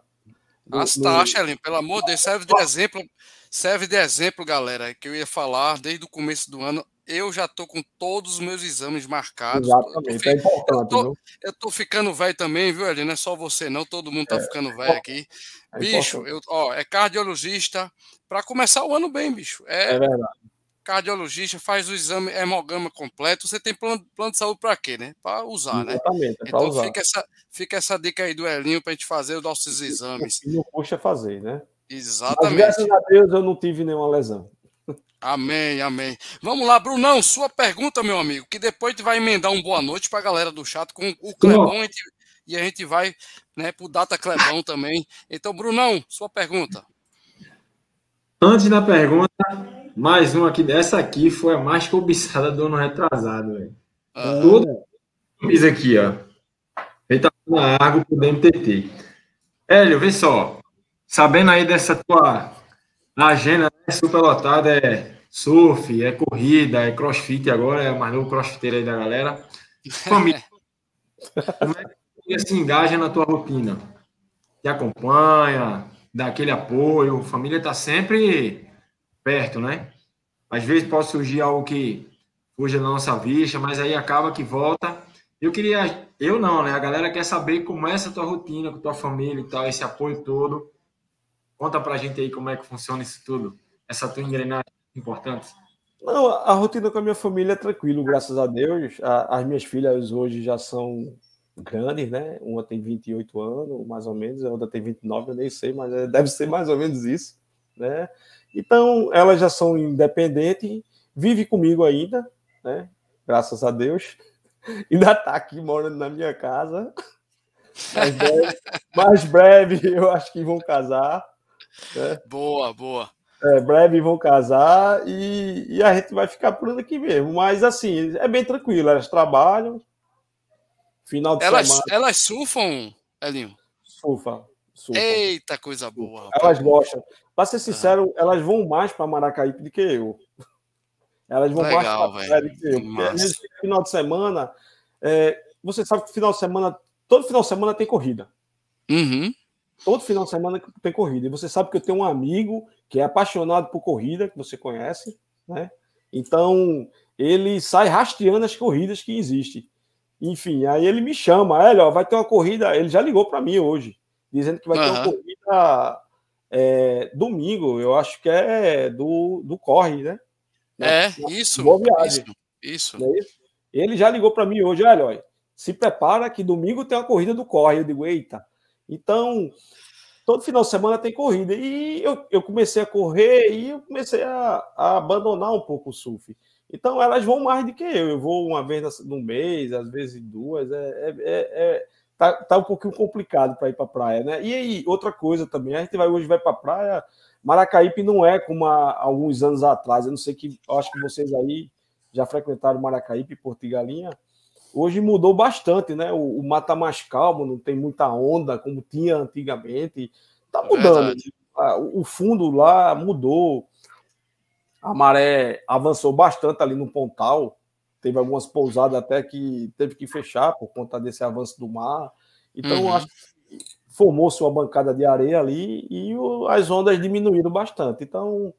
As taxas, no... pelo amor de Deus, serve de exemplo, serve de exemplo, galera, que eu ia falar desde o começo do ano. Eu já estou com todos os meus exames marcados. Exatamente, eu tô, é importante. Eu tô, eu tô, ficando velho também, viu, Eli? Não é só você, não. Todo mundo tá é, ficando velho aqui. É bicho, eu, ó, é cardiologista. Para começar o ano bem, bicho. É, é verdade cardiologista, faz o exame hemograma completo. Você tem plano, plano de saúde para quê, né? Para usar, né? Exatamente, é então usar. Fica, essa, fica essa dica aí do Elinho para a gente fazer os nossos exames. E não puxa fazer, né? Exatamente. Mas, graças a Deus eu não tive nenhuma lesão. Amém, amém. Vamos lá, Brunão, sua pergunta, meu amigo, que depois a gente vai emendar um boa noite para a galera do chat com o Clebão e a gente vai né, para o Data Clebão também. Então, Brunão, sua pergunta. Antes da pergunta, mais uma aqui. Essa aqui foi a mais cobiçada do ano retrasado, velho. Ah. Toda fiz aqui, ó. Ele tá na água pro MTT. Hélio, vê só. Sabendo aí dessa tua agenda né, super lotada, é surf, é corrida, é crossfit agora, é o mais novo crossfiteiro aí da galera. Família. Como é que se engaja na tua rotina? Te acompanha, dá aquele apoio, família está sempre perto, né? Às vezes pode surgir algo que fuja da nossa vista, mas aí acaba que volta. Eu queria, eu não, né? A galera quer saber como é essa tua rotina com tua família e tal, esse apoio todo. Conta pra gente aí como é que funciona isso tudo, essa tua engrenagem importante. Não, a rotina com a minha família é tranquilo, graças a Deus. as minhas filhas hoje já são grandes, né? Uma tem 28 anos, mais ou menos, a outra tem 29, eu nem sei, mas é, deve ser mais ou menos isso, né? Então, elas já são independentes, vive comigo ainda, né? Graças a Deus. Ainda está aqui morando na minha casa. Mais breve, mais breve eu acho que vão casar. Né? Boa, boa. É, breve vão casar e, e, a gente vai ficar por aqui mesmo. Mas assim, é bem tranquilo. Elas trabalham. Final de elas, semana. Elas surfam, Elinho? Surfam. Surfam. Eita, coisa boa. Rapaz. Elas gostam. Para ser sincero, uhum. elas vão mais para Maracaípe do que eu. Elas vão Legal, mais para do que eu. Final de semana, é, você sabe que final de semana, todo final de semana tem corrida. Uhum. Todo final de semana tem corrida. E você sabe que eu tenho um amigo que é apaixonado por corrida, que você conhece, né? Então, ele sai rasteando as corridas que existem. Enfim, aí ele me chama, olha, ó, vai ter uma corrida, ele já ligou para mim hoje, dizendo que vai uhum. ter uma corrida é, domingo, eu acho que é do, do Corre, né? É, isso. Boa viagem. Isso. isso. É isso? Ele já ligou para mim hoje, olha, olha, se prepara que domingo tem uma corrida do Corre. Eu digo, eita. Então, todo final de semana tem corrida. E eu, eu comecei a correr e eu comecei a, a abandonar um pouco o surf. Então, elas vão mais do que eu. Eu vou uma vez no mês, às vezes duas. É, é, é, é tá, tá um pouquinho complicado para ir para a praia, né? E aí, outra coisa também, a gente vai hoje vai para a praia. Maracaípe não é como há alguns anos atrás. Eu não sei que, acho que vocês aí já frequentaram Maracaípe, Porto e Galinha. Hoje mudou bastante, né? O, o mar tá mais calmo, não tem muita onda como tinha antigamente. Tá mudando. É o fundo lá mudou. A maré avançou bastante ali no Pontal. Teve algumas pousadas até que teve que fechar por conta desse avanço do mar. Então, uhum. acho que formou-se uma bancada de areia ali e o, as ondas diminuíram bastante. Então,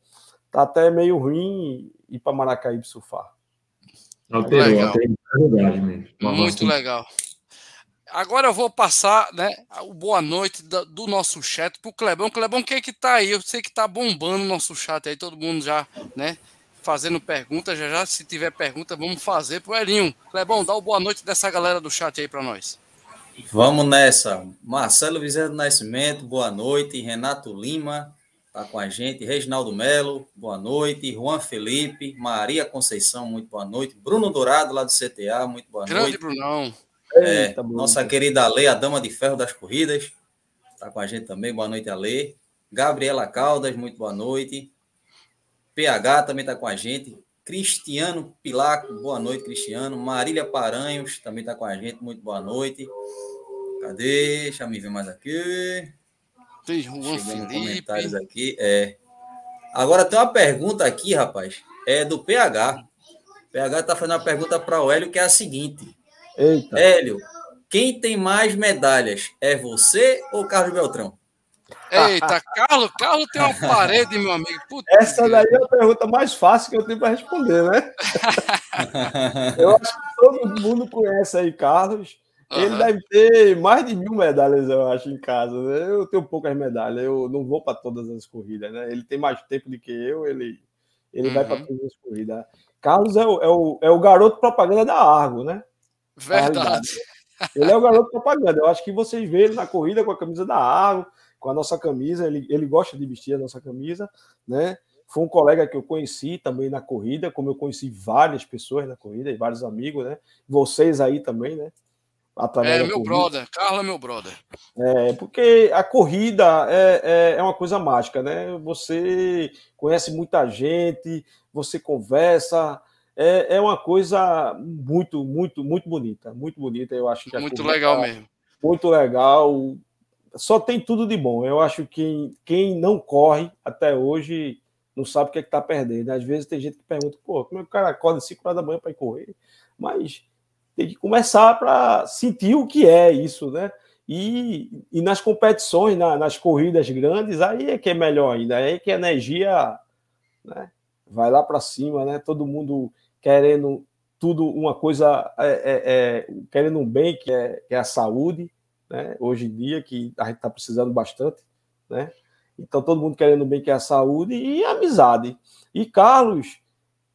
tá até meio ruim ir para Maracaíbe surfar. Alterou, legal. Muito legal. Agora eu vou passar né, o boa noite do, do nosso chat para o Clebão. Clebão, quem é que tá aí? Eu sei que tá bombando o nosso chat aí, todo mundo já, né? Fazendo perguntas, já já, se tiver pergunta, vamos fazer pro Elinho. Clebão, dá o boa noite dessa galera do chat aí para nós. Vamos nessa. Marcelo Vizela do Nascimento, boa noite. Renato Lima, tá com a gente. Reginaldo Melo, boa noite. Juan Felipe, Maria Conceição, muito boa noite. Bruno Dourado, lá do CTA, muito boa Grande noite. Grande Brunão. É, Eita, nossa querida Ale, a dama de ferro das corridas, está com a gente também. Boa noite, Ale. Gabriela Caldas, muito boa noite. PH também está com a gente. Cristiano Pilaco, boa noite, Cristiano. Marília Paranhos também está com a gente, muito boa noite. Cadê? Deixa eu me ver mais aqui. Tem Juan Felipe. comentários aqui. É. Agora tem uma pergunta aqui, rapaz. É do PH. O PH está fazendo uma pergunta para o Hélio, que é a seguinte. Eita. Hélio, quem tem mais medalhas? É você ou Carlos Beltrão? Eita, Carlos, Carlos tem uma parede, meu amigo. Puta Essa daí é a pergunta mais fácil que eu tenho para responder, né? eu acho que todo mundo conhece aí Carlos. Ele uhum. deve ter mais de mil medalhas, eu acho, em casa. Né? Eu tenho poucas medalhas, eu não vou para todas as corridas, né? Ele tem mais tempo do que eu, ele, ele uhum. vai para todas as corridas. Carlos é o, é, o, é o garoto propaganda da Argo, né? Verdade. Ele é o garoto propaganda. Eu acho que vocês vê ele na corrida com a camisa da Argo, com a nossa camisa. Ele, ele gosta de vestir a nossa camisa, né? Foi um colega que eu conheci também na corrida, como eu conheci várias pessoas na corrida e vários amigos, né? Vocês aí também, né? Através é, meu corrida. brother, Carlos é meu brother. É, porque a corrida é, é, é, uma coisa mágica, né? Você conhece muita gente, você conversa, é, é uma coisa muito, muito, muito bonita. Muito bonita, eu acho. Que muito legal tá mesmo. Muito legal. Só tem tudo de bom. Eu acho que quem não corre até hoje não sabe o que é está perdendo. Às vezes tem gente que pergunta, pô, como é que o cara acorda 5 horas da manhã para correr? Mas tem que começar para sentir o que é isso, né? E, e nas competições, na, nas corridas grandes, aí é que é melhor ainda, aí é que a energia né, vai lá para cima, né? Todo mundo querendo tudo uma coisa, é, é, é, querendo um bem, que é, que é a saúde, né? hoje em dia, que a gente está precisando bastante, né? Então, todo mundo querendo bem, que é a saúde e a amizade. E Carlos,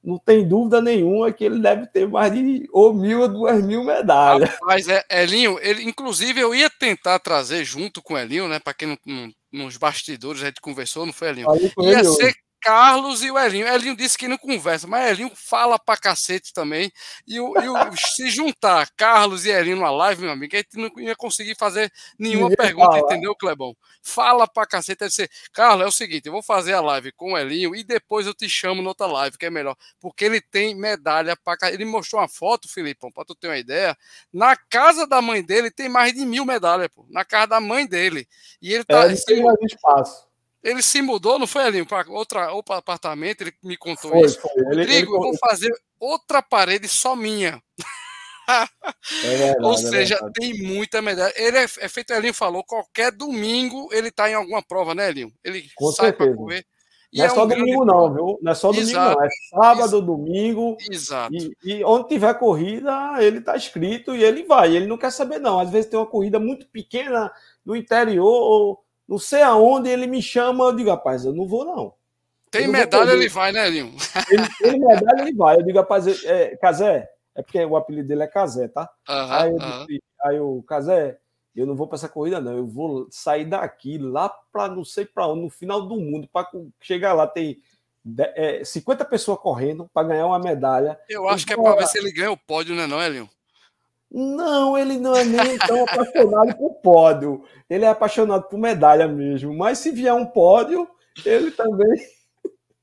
não tem dúvida nenhuma que ele deve ter mais de ou mil ou duas mil medalhas. Mas é, Elinho, ele, inclusive eu ia tentar trazer junto com o Elinho, né? Para quem não, não, nos bastidores a gente conversou, não foi Elinho? Ia ser. Carlos e o Elinho. Elinho disse que não conversa, mas Elinho fala pra cacete também. E, o, e o, se juntar Carlos e Elinho numa live, meu amigo, a gente não ia conseguir fazer nenhuma pergunta, fala. entendeu, Clebão? Fala pra cacete. Deve ser, Carlos, é o seguinte, eu vou fazer a live com o Elinho e depois eu te chamo noutra live, que é melhor. Porque ele tem medalha pra Ele mostrou uma foto, Filipão, pra tu ter uma ideia. Na casa da mãe dele tem mais de mil medalhas, pô. Na casa da mãe dele. E ele tá. É, ele tem mais espaço. Ele se mudou, não foi ali para outra outro apartamento, ele me contou foi, isso. Foi. Rodrigo, ele, ele... eu vou fazer outra parede só minha. É verdade, Ou é seja, é tem muita medalha. Ele é, é feito, Elinho falou, qualquer domingo ele está em alguma prova, né, Elinho? Ele Com sai para correr. não é, é só um domingo, não, viu? Não é só domingo, Exato. não. É sábado, Exato. domingo. Exato. E, e, onde tiver corrida, ele tá escrito e ele vai. Ele não quer saber, não. Às vezes tem uma corrida muito pequena no interior ou não sei aonde ele me chama, eu digo, rapaz, eu não vou, não. Tem medalha, ele vai, né, Linho? Ele tem medalha, ele vai. Eu digo, rapaz, é, Casé, é porque o apelido dele é Casé, tá? Uhum, aí, eu uhum. aí o Casé, eu não vou para essa corrida, não. Eu vou sair daqui lá para não sei para onde, no final do mundo, para chegar lá tem é, 50 pessoas correndo para ganhar uma medalha. Eu acho que é para ver se ele ganha o pódio, né, não, Elinho? Não, ele não é nem tão apaixonado por pódio. Ele é apaixonado por medalha mesmo. Mas se vier um pódio, ele também.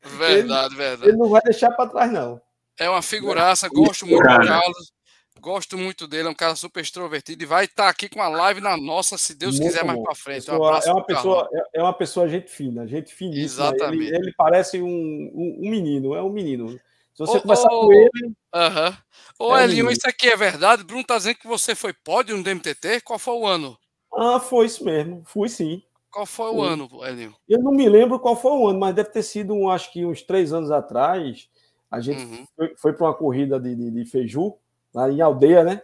Verdade, ele, verdade. Ele não vai deixar para trás, não. É uma figuraça, gosto muito do Carlos. Gosto muito dele, é um cara super extrovertido e vai estar tá aqui com a live na nossa, se Deus muito quiser, bom. mais para frente. Um é, uma pessoa, é, é uma pessoa gente fina, gente finíssima. Exatamente. Ele, ele parece um, um, um, menino, é um menino. Se você ô, conversar ô, com ele. Aham. Ô, é Elinho, isso aqui é verdade? Bruno tá dizendo que você foi pódio no DMTT? Qual foi o ano? Ah, foi isso mesmo. Fui sim. Qual foi o ano, Elinho? Eu não me lembro qual foi o ano, mas deve ter sido, um, acho que uns três anos atrás. A gente uhum. foi, foi para uma corrida de, de, de, Feiju, lá em aldeia, né?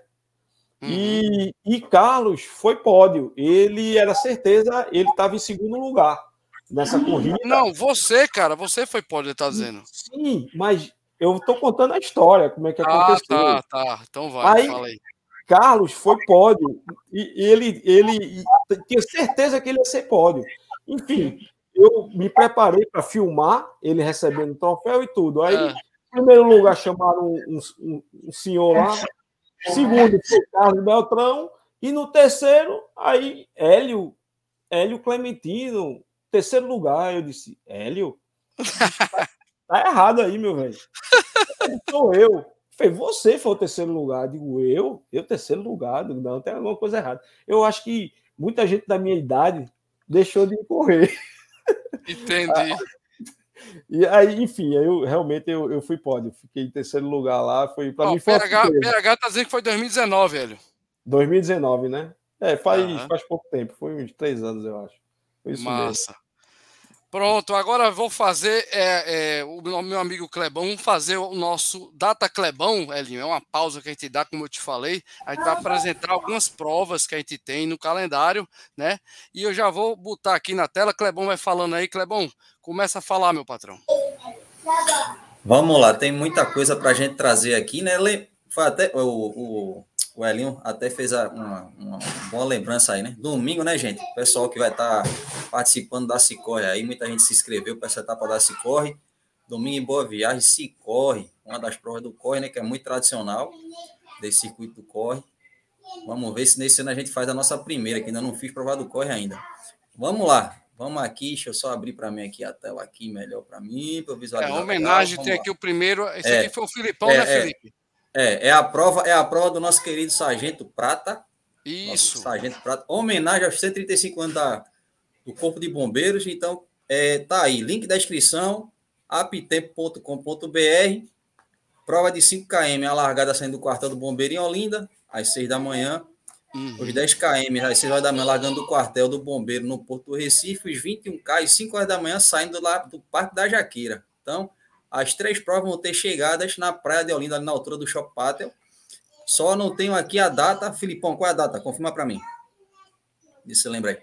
Uhum. E, e Carlos foi pódio. Ele era certeza, ele estava em segundo lugar nessa corrida. Não, você, cara, você foi pódio, ele tá dizendo. Sim, mas eu estou contando a história, como é que ah, aconteceu. Ah, tá, tá. Então vai, aí, fala aí. Carlos foi pódio e ele, ele tinha certeza que ele ia ser pódio. Enfim, eu me preparei para filmar ele recebendo o troféu e tudo. Aí, é. em primeiro lugar, chamaram um, um, um senhor lá. Segundo, foi Carlos Beltrão. E no terceiro, aí, Hélio, Hélio Clementino. Terceiro lugar, eu disse, Hélio? Tá errado aí, meu velho. Sou eu. Falei, você foi o terceiro lugar. Digo, eu? Eu, terceiro lugar. Digo, não, tem alguma coisa errada. Eu acho que muita gente da minha idade deixou de correr. Entendi. E aí, enfim, eu realmente eu, eu fui pódio. Fiquei em terceiro lugar lá. Foi para mim. Foi PH, PH tá dizendo que foi 2019, velho. 2019, né? É, faz, uhum. faz pouco tempo. Foi uns três anos, eu acho. Foi isso Massa. Mesmo. Pronto, agora vou fazer é, é, o meu amigo Clebão, vamos fazer o nosso Data Clebão, Elinho. É uma pausa que a gente dá, como eu te falei. A gente vai apresentar algumas provas que a gente tem no calendário, né? E eu já vou botar aqui na tela. Clebão vai falando aí. Clebão, começa a falar, meu patrão. Vamos lá, tem muita coisa para a gente trazer aqui, né? Foi até o, o o Elinho até fez uma, uma, boa lembrança aí, né? Domingo, né, gente? O pessoal que vai estar tá participando da Cicorre aí, muita gente se inscreveu para essa etapa da Cicorre. Domingo em Boa Viagem, Cicorre, uma das provas do Corre, né? Que é muito tradicional, desse circuito do Corre. Vamos ver se nesse ano a gente faz a nossa primeira, que ainda não fiz prova do Corre ainda. Vamos lá, Vamos aqui, deixa eu só abrir para mim aqui a tela aqui melhor para mim, para visualizar. É, homenagem, tem aqui o primeiro. Esse é, aqui foi o Filipão, é, né, é. Felipe? É, é a prova, é a prova do nosso querido Sargento Prata. Isso. Sargento Prata. Homenagem aos 135 anos da, do Corpo de Bombeiros. Então, é, tá aí, link da inscrição, aptempo.com.br. Prova de 5 km, a largada saindo do quartel do bombeiro em Olinda, às 6 da manhã. Uhum. Os 10 km, às 6 horas da manhã, largando do quartel do bombeiro no Porto Recife. Os 21K, às 5 horas da manhã, saindo lá do Parque da Jaqueira. Então, as três provas vão ter chegadas na Praia de Olinda, ali na altura do Shop Patel. Só não tenho aqui a data. Filipão, qual é a data? Confirma para mim. Se você lembra aí.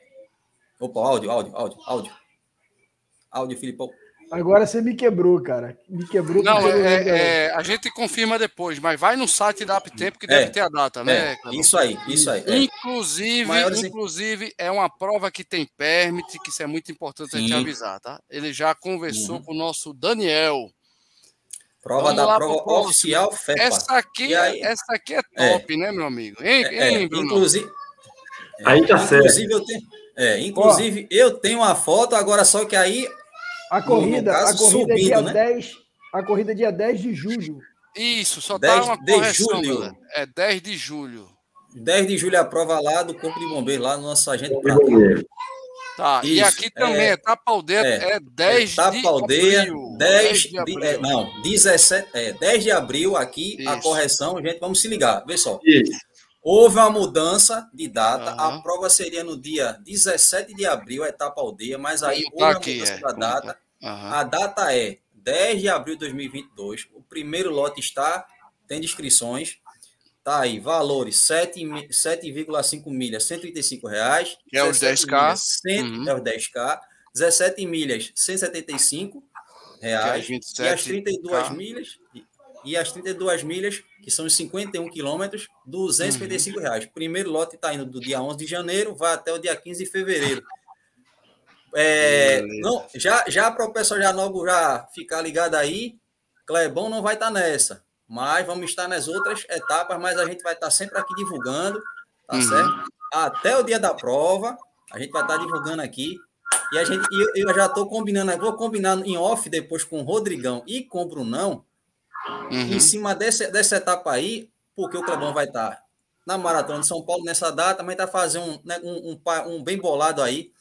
Opa, áudio, áudio, áudio, áudio. Áudio, Filipão. Agora você me quebrou, cara. Me quebrou. Não, é, é, a gente confirma depois, mas vai no site da Uptempo que deve ter a data, né? É, isso aí, isso aí. é. Inclusive, Maiores- inclusive, é uma prova que tem permit, que isso é muito importante a gente avisar, tá? Ele já conversou Uhum. com o nosso Daniel. Prova Vamos da prova oficial FEPA. Essa aqui, E aí- essa aqui é top, né, meu amigo? Hein, É, hein, Bruno? inclusive, Aí tá certo. inclusive eu tenho, é, inclusive eu tenho uma foto agora só que aí A corrida, caso, a corrida é subindo, dia né? 10. A corrida é dia 10 de julho. Isso, só 10 tá uma de correção, julho. galera. É 10 de julho. 10 de julho a prova lá do Corpo de Bombeiros lá no nosso sargento Prata. Tá, e Isso, aqui também, é- etapa aldeia é, é 10 de Etapa aldeia, abril. 10 de de, abril. é, não, 17, é, 10 de abril aqui, a Isso. correção, gente, vamos se ligar, vê só. Isso. Houve uma mudança de data, Aham. a prova seria no dia 17 de abril, a etapa aldeia, mas aí houve tá a aqui, mudança é, da como tá. data. Aham. A data é 10 de abril de 2022. O primeiro lote está, tem inscrições. Tá aí, valores 7 mi- 7,5 milhas, 135 reais. Que é os 17 10K. milhas, 100 Uhum. É os 10K. 17 milhas, 175 reais. É 27K. e as 32 milhas, e- e as 32 milhas, que são os 51 quilômetros, 255 reais. Primeiro lote está indo do dia 11 de janeiro, vai até o dia 15 de fevereiro. É, não, já já para o pessoal já logo já ficar ligado aí, Clebão não vai estar nessa, mas vamos estar nas outras etapas, mas a gente vai estar sempre aqui divulgando, tá Uhum. certo? Até o dia da prova, a gente vai estar divulgando aqui. E a gente, eu, eu já estou combinando, vou combinar em off depois com o Rodrigão e com o Brunão, Uhum. em cima dessa, dessa etapa aí, porque o Clebão vai estar na Maratona de São Paulo nessa data, mas está fazendo um, né, um, um, um bem bolado aí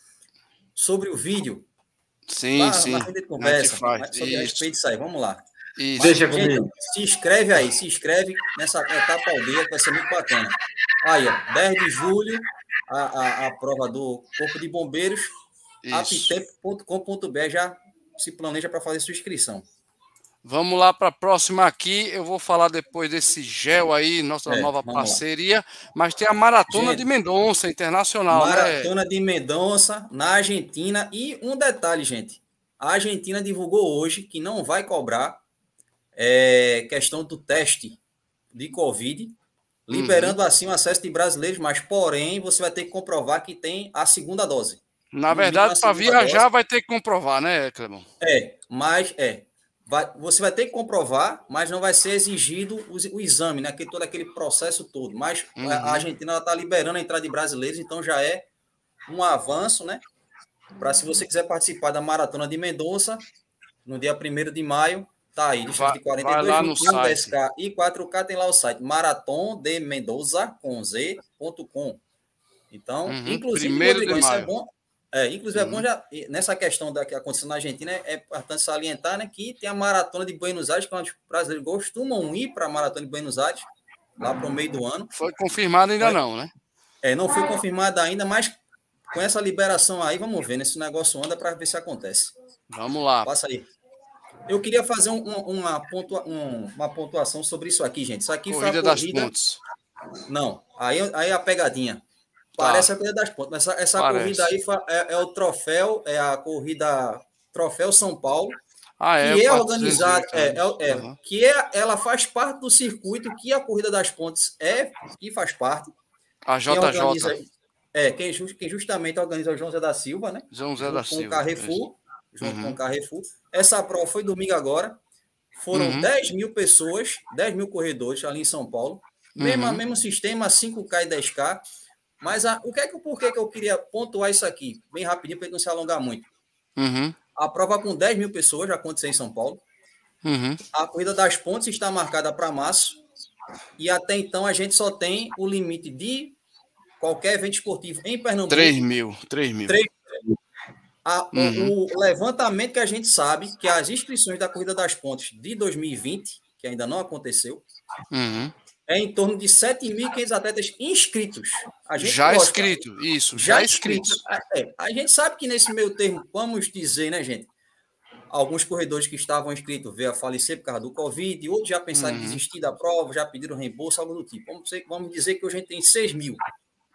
sobre o vídeo. Sim, lá, sim. na frente de A conversa, faz. mas sobre Isso, respeito disso aí. Vamos lá. isso. Deixa Gente, comigo. se inscreve aí, se inscreve nessa etapa aldeia, que vai ser muito bacana. Aí, ó, 10 de julho, a, a, a prova do Corpo de Bombeiros, isso. aptempo.com.br já se planeja para fazer sua inscrição. Vamos lá para a próxima aqui. Eu vou falar depois desse gel aí, nossa É, nova vamos lá. parceria. Mas tem a Maratona Gente, de Mendonça, internacional, né? Maratona de Mendonça, na Argentina. E um detalhe, gente. A Argentina divulgou hoje que não vai cobrar é, questão do teste de Covid, liberando Uhum. assim o acesso de brasileiros, mas porém você vai ter que comprovar que tem a segunda dose. Na verdade, para viajar dose. vai ter que comprovar, né, Clebão? É, mas é. Vai, você vai ter que comprovar, mas não vai ser exigido o, o exame, né? Aquele, todo aquele processo todo. Mas a- Uhum. a Argentina está liberando a entrada de brasileiros, então já é um avanço, né? Para se você quiser participar da Maratona de Mendonça, no dia 1 de maio, tá aí, distância de 42 vai lá no 21, site. 10K e 4K, tem lá o site maratondemendoza com z.com. Então, Uhum, inclusive, de Rodrigo, isso é bom. É, inclusive, é bom Uhum. já, nessa questão da que aconteceu na Argentina, é importante salientar né, que tem a maratona de Buenos Aires, que é os brasileiros costumam ir para a maratona de Buenos Aires, lá para o meio do ano. Foi confirmado ainda não, né? É, não foi confirmada ainda, mas com essa liberação aí, vamos ver, nesse negócio anda para ver se acontece. Vamos lá. Passa aí. Eu queria fazer um- um- uma, pontua, um- uma pontuação sobre isso aqui, gente. Isso aqui Corrida foi a das corrida. Pontes. Não, aí, aí a pegadinha. Tá. Parece a corrida das pontas, mas essa, essa corrida aí é, é o troféu, é a corrida Troféu São Paulo, Ah, é. que é 400 organizada, é, é, Aham. que é, ela faz parte do circuito que a corrida das pontes é, que faz parte. A Quem organiza, JJ. é, quem, quem justamente organiza é o João Zé da Silva, né? João Zé da com Silva. Carrefour, junto Uhum. com o Carrefour. Essa prova foi domingo agora. Foram Uhum. 10 mil pessoas, 10 mil corredores ali em São Paulo. Mesmo, Uhum. mesmo sistema, 5K e 10K. Mas a, o que é que, por que, que eu queria pontuar isso aqui? Bem rapidinho, para não se alongar muito. Uhum. A prova com 10 mil pessoas já aconteceu em São Paulo. Uhum. A corrida das pontes está marcada para março. E até então a gente só tem o limite de qualquer evento esportivo em Pernambuco. 3 mil. 3 mil. Três A- o- Uhum. O levantamento que a gente sabe que as inscrições da Corrida das Pontes de 2020, que ainda não aconteceu, Uhum. É em torno de 7.500 atletas inscritos. Já gosta- inscrito. Isso, Já já inscritos. inscrito. É, a gente sabe que nesse meio termo, vamos dizer, né, gente? Alguns corredores que estavam inscritos veio a falecer por causa do Covid, outros já pensaram em Uhum. desistir da prova, já pediram reembolso, algo do tipo. Vamos dizer, vamos dizer que hoje a gente tem 6 mil,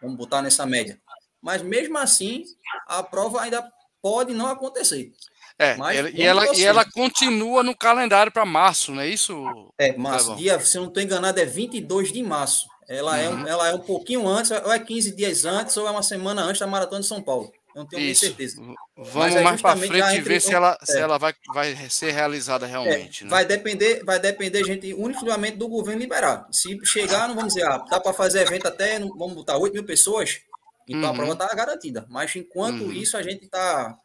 vamos botar nessa média. Mas mesmo assim, a prova ainda pode não acontecer. É, Mas ela- e, ela, e ela continua no calendário para março, não é isso? É, março. dia, se eu não estou enganado, é 22 de março. Ela, é, Uhum. um- ela é um pouquinho antes, ou é 15 dias antes, ou é uma semana antes da Maratona de São Paulo. Eu não tenho muita Isso. certeza. Vamos é mais para frente e ver se ela, se é. ela vai, vai ser realizada É, realmente. né? vai depender, vai depender, gente, unicamente do governo liberar. Se chegar, não vamos dizer, ah, dá para fazer evento até, não- vamos botar 8 mil pessoas, então a Uhum. prova está garantida. Mas enquanto Uhum. isso, a gente está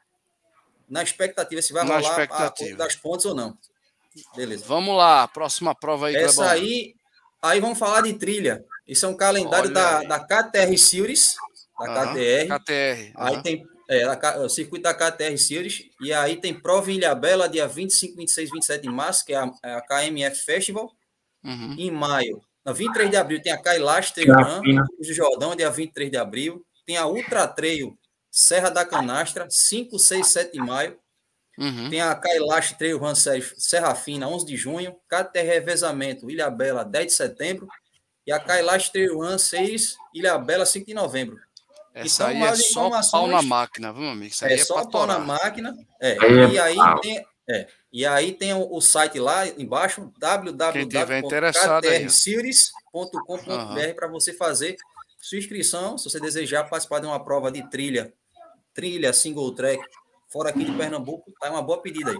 na expectativa se vai Na rolar a das pontes ou não. Beleza. Vamos lá, próxima prova aí, Essa Clebão. aí, aí vamos falar de trilha. Isso é um calendário da, da KTR Series, da KTR. KTR. Aí tem é, a K- o circuito da KTR Series, e aí tem prova em Ilhabela, dia 25, 26, 27 de março, que é a, é a KMF Festival. Uhum. Em maio, na 23 de abril, tem a Kailash. Cruz do Jordão, dia 23 de abril. Tem a Ultra Trail Serra da Canastra, 5, 6, 7 de maio. Uhum. Tem a Kailash Trail Run Serra- Fina, 11 de junho. KTR Revezamento, Ilhabela, 10 de setembro. E a Kailash Trail Run 6, Ilhabela, 5 de novembro. Essa Então, aí é mais só pau na máquina, viu, amigo? Isso aí É, é, só pra pau na máquina. É. É E aí tem, é, e aí tem o, o site lá embaixo, www.ktrseries.com.br para você fazer sua inscrição, se você desejar participar de uma prova de trilha, trilha, single track, fora aqui de Pernambuco, tá uma boa pedida aí.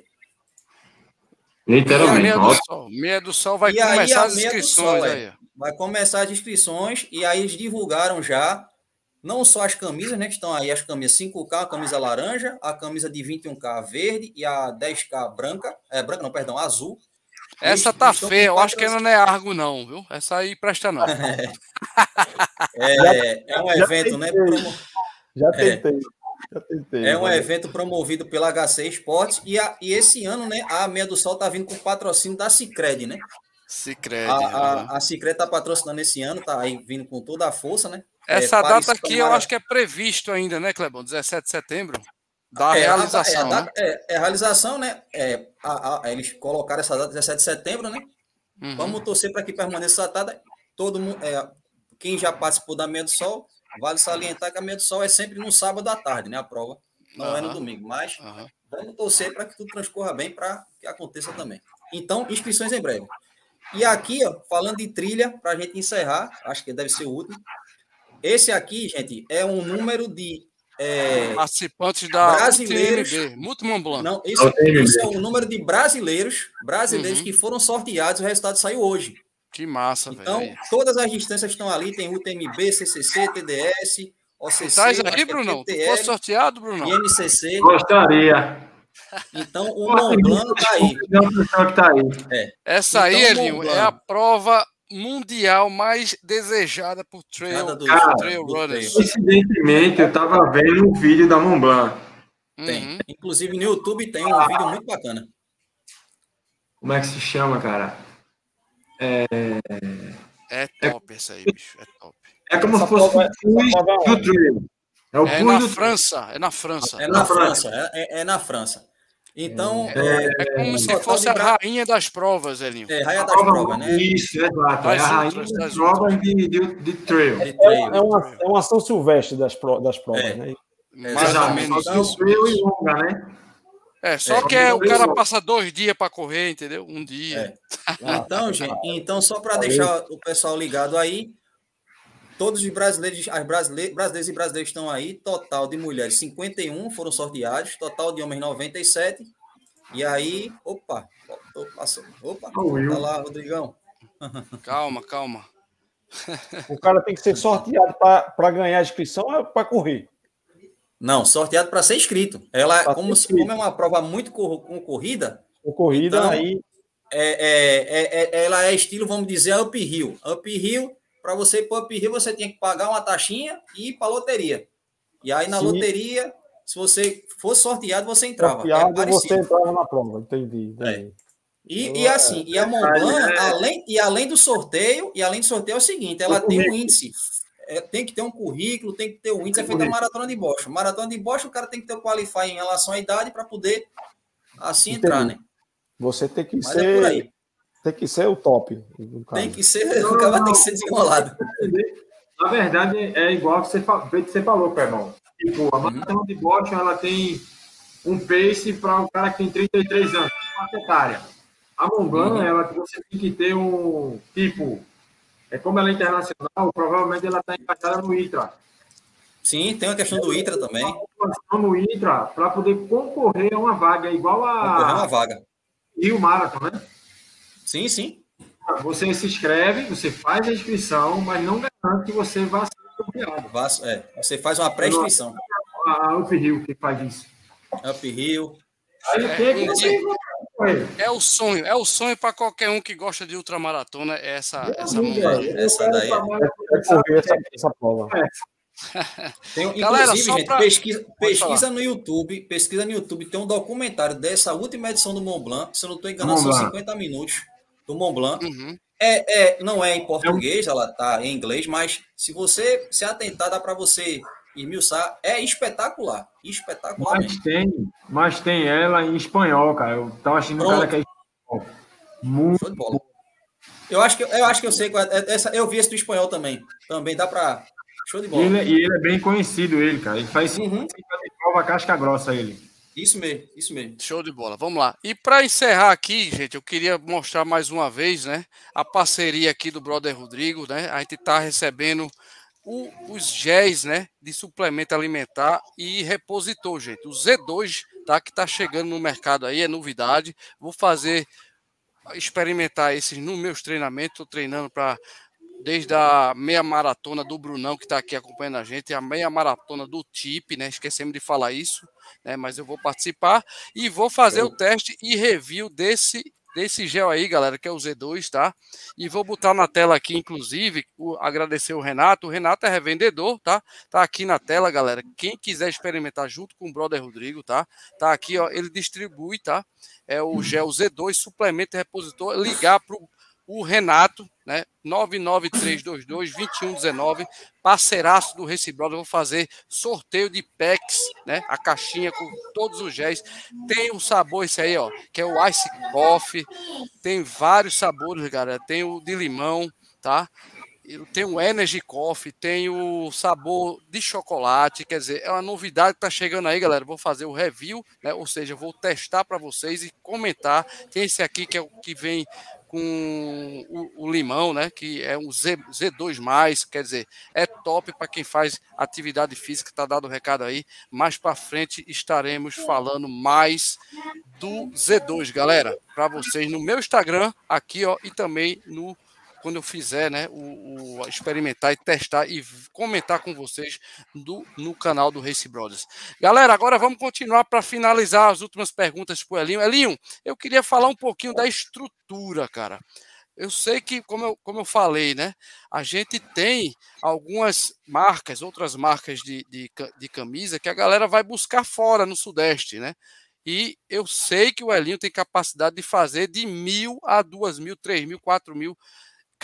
Literalmente. meia do sol. Meia do sol vai E aí começar a as inscrições sol, é. aí. Vai começar as inscrições e aí eles divulgaram já não só as camisas, né, que estão aí as camisas 5K, a camisa laranja, a camisa de 21K verde e a 10K branca, é branca não, perdão, azul. Essa Eles tá com feia, eu acho que ela não é Argo, não, viu? Essa aí presta não. É, é um já evento, né? promo- Já É. tentei. Já tentei. É um Valeu. evento promovido pela HC Esportes e, a- e esse ano, né, a Meia do Sol tá vindo com patrocínio da Cicred, né? Se crede. A, a, a Cicred tá patrocinando esse ano, tá aí vindo com toda a força, né? Essa é, data aqui eu acho que é previsto ainda, né, Clebão? 17 de setembro. Da É, realização, a, é, a né? data- é, é a realização, né? É, a- a- eles colocaram essa data 17 de setembro, né? Uhum. Vamos torcer para que permaneça essa data. Todo mundo, é, quem já participou da Meia do Sol, vale salientar que a Meia do Sol é sempre no sábado à tarde, né? A prova não é no domingo, mas Aham. vamos torcer para que tudo transcorra bem para que aconteça também. Então, inscrições em breve. E aqui, ó, falando de trilha, para a gente encerrar, acho que deve ser o último. Esse aqui, gente, é um número de. é, Participantes da Brasileiros- UTMB, Multimont Blanc. não, isso, UTMB. isso é o número de brasileiros, brasileiros Uhum. que foram sorteados, o resultado saiu hoje. Que massa, Então, velho. todas as distâncias estão ali, tem UTMB, CCC, TDS, OCC, Traz acho aí, é Brunão. Tu PTL, fosse sorteado, Brunão? IMCC. gostaria. Então, o Mont Blanc tá aí. É tá aí. Essa aí, Então, Elinho, Mont é a prova mundial mais desejada por trail, do- Cara, trail runners. Coincidentemente, eu tava vendo um vídeo da Mont Blanc. Tem. Uhum. Inclusive, no YouTube tem um vídeo muito bacana. Como é que se chama, cara? É top essa aí, bicho. É top. É como Essa se fosse prova- o prova é do trail. É o É na do França, é na França. É Na na França. França, é, é- é na França. Então, É como é, se total fosse a rainha das provas, Elinho. é raia das prova- provas, né? Isso, exato. É a rainha das provas de, de, de trail. É, é uma, é uma ação silvestre das, pro- das provas, É. né? Mais ou menos só que o isso. trail e longa, né? É, só É, que é, o cara eu- passa dois dias para correr, entendeu? Um dia. Então, gente, então só para deixar o pessoal ligado aí, todos os brasileiros, as brasileiros, brasileiros e brasileiras estão aí, total de mulheres 51 foram sorteados, total de homens 97. E aí, opa, passando. Opa, tá lá, Rodrigão. Calma, calma. O cara tem que ser sorteado para ganhar a inscrição ou para correr? Não, sorteado para ser inscrito. Ela, Pra como, se- inscrito. como é uma prova muito cor- concorrida, Com corrida, Então, aí é, é, é- é- ela é estilo, vamos dizer, uphill. Uphill, para você ir para uphill, você tinha que pagar uma taxinha e ir para loteria. E aí na Sim. loteria, se você fosse sorteado, você entrava. sorteado é você entrava na prova. Entendi. entendi. E, e assim, e a Mont Blanc, além, e além do sorteio, e além do sorteio é o seguinte, ela tem um índice. É, tem que ter um currículo, tem que ter um índice, é feita a maratona de Bosch. Maratona de Bosch, o cara tem que ter o qualify em relação à idade para poder assim Entendi. entrar, né? Você tem que Mas é por aí. ser. Tem que ser o top. Tem que ser, o cara tem que ser desenrolado. Na verdade, é igual que você, que você falou, Pebão. Tipo, a maratona de Boston, ela tem um pace para um cara que tem 33 anos, uma etária. A Montblanc, uhum. ela, você tem que ter um tipo, é como ela é internacional, provavelmente ela está encaixada no ITRA. Sim, tem uma questão do ITRA também. No ITRA, para poder concorrer a uma vaga, igual a. Concorrer a uma vaga. E o Marathon, né? Sim, sim. Você se inscreve, você faz a inscrição, mas não garante que você vá ser convidado. É, você faz uma pré-inscrição. A Up Rio que faz isso. Up Rio. Aí é, tem que é o sonho, é o sonho para qualquer um que gosta de ultramaratona, é essa, essa montanha. Essa daí. É, é essa, essa prova. Tem, Galera, inclusive, gente, pra... pesquisa, pesquisa no YouTube, pesquisa no YouTube, tem um documentário dessa última edição do Mont Blanc, se eu não estou enganado, são 50 minutos do Mont Blanc. Uhum. É, é, não é em português, ela tá em inglês, mas se você se atentar, dá para você esmiuçar. É espetacular. Espetacular. Mas tem, mas tem ela em espanhol, cara. Eu tava achando um cara que é espanhol. Muito bom. Eu acho que eu acho que eu sei é, essa eu vi esse do espanhol também. Também dá para Show de bola. E ele, é, e ele, é bem conhecido ele, cara. Ele faz uhum. prova casca grossa ele. Isso mesmo, isso mesmo. Show de bola. Vamos lá. E para encerrar aqui, gente, eu queria mostrar mais uma vez, né, a parceria aqui do brother Rodrigo, né? A gente está recebendo o, os géis, né, de suplemento alimentar e repositor, gente. O Z2, tá, que está chegando no mercado aí, é novidade. Vou fazer experimentar esses nos meus treinamentos, estou treinando para desde a meia maratona do Brunão, que está aqui acompanhando a gente, a meia maratona do TIP, né? Esquecemos de falar isso, né? Mas eu vou participar e vou fazer o teste e review desse desse gel aí, galera, que é o Z2, tá? E vou botar na tela aqui, inclusive, o, agradecer o Renato. O Renato é revendedor, tá? Tá aqui na tela, galera. Quem quiser experimentar junto com o brother Rodrigo, tá? Tá aqui, ó, ele distribui, tá? É o gel Z2, suplemento e repositor. Ligar pro o Renato, né? 993222119, parceiraço do Race Brother. Vou fazer sorteio de packs, né? A caixinha com todos os géis. Tem um sabor esse aí, ó, que é o Ice Coffee. Tem vários sabores, galera. Tem o de limão, tá? Tem o Energy Coffee, tem o sabor de chocolate, quer dizer, é uma novidade que tá chegando aí, galera. Vou fazer o review, né? Ou seja, vou testar para vocês e comentar. Tem esse aqui que é o que vem com o, o, limão, né? Que é um Z, Z2, quer dizer, é top para quem faz atividade física, tá dado o recado aí. Mais para frente estaremos falando mais do Z2, galera, para vocês no meu Instagram aqui, ó, e também no quando eu fizer, né, o, o, experimentar e testar e comentar com vocês do, no canal do Race Brothers. Galera, agora vamos continuar para finalizar as últimas perguntas para o Elinho. Elinho, eu queria falar um pouquinho da estrutura, cara. Eu sei que, como eu, como eu falei, né? A gente tem algumas marcas, outras marcas de, de, de camisa que a galera vai buscar fora no Sudeste, né? E eu sei que o Elinho tem capacidade de fazer de mil a duas mil, três mil, quatro mil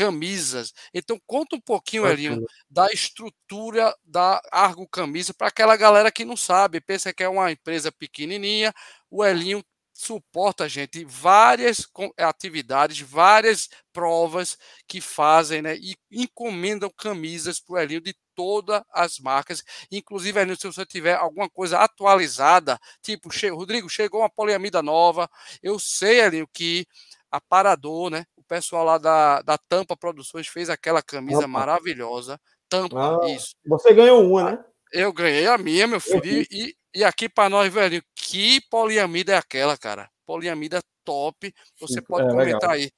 camisas. Então, conta um pouquinho, Elinho, da estrutura da Argo Camisa para aquela galera que não sabe, pensa que é uma empresa pequenininha. O Elinho suporta, gente, várias atividades, várias provas que fazem, né? E encomendam camisas para o Elinho de todas as marcas. Inclusive, Elinho, se você tiver alguma coisa atualizada, tipo, che Rodrigo, chegou uma poliamida nova. Eu sei, Elinho, que a Parador, né? Pessoal lá da, da Tampa Produções fez aquela camisa Opa. maravilhosa. Tampa, ah, isso. Você ganhou uma, né? Eu ganhei a minha, meu filho. E, e aqui para nós, velho, que poliamida é aquela, cara? Poliamida top. Você pode é, comentar legal. aí.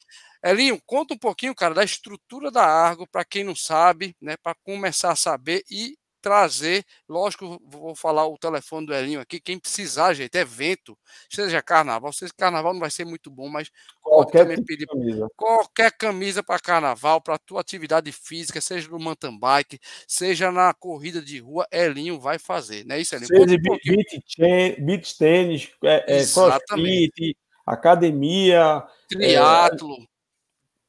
Elinho, conta um pouquinho, cara, da estrutura da Argo, para quem não sabe, né, para começar a saber e trazer, lógico, vou falar o telefone do Elinho aqui, quem precisar, gente, evento, seja carnaval, seja carnaval não vai ser muito bom, mas qualquer tipo pedir camisa. qualquer camisa para carnaval, para tua atividade física, seja no mountain bike, seja na corrida de rua, Elinho vai fazer, não é isso, Elinho? Seja um beach, beach tênis, é, é, crossfit, academia, triatlo.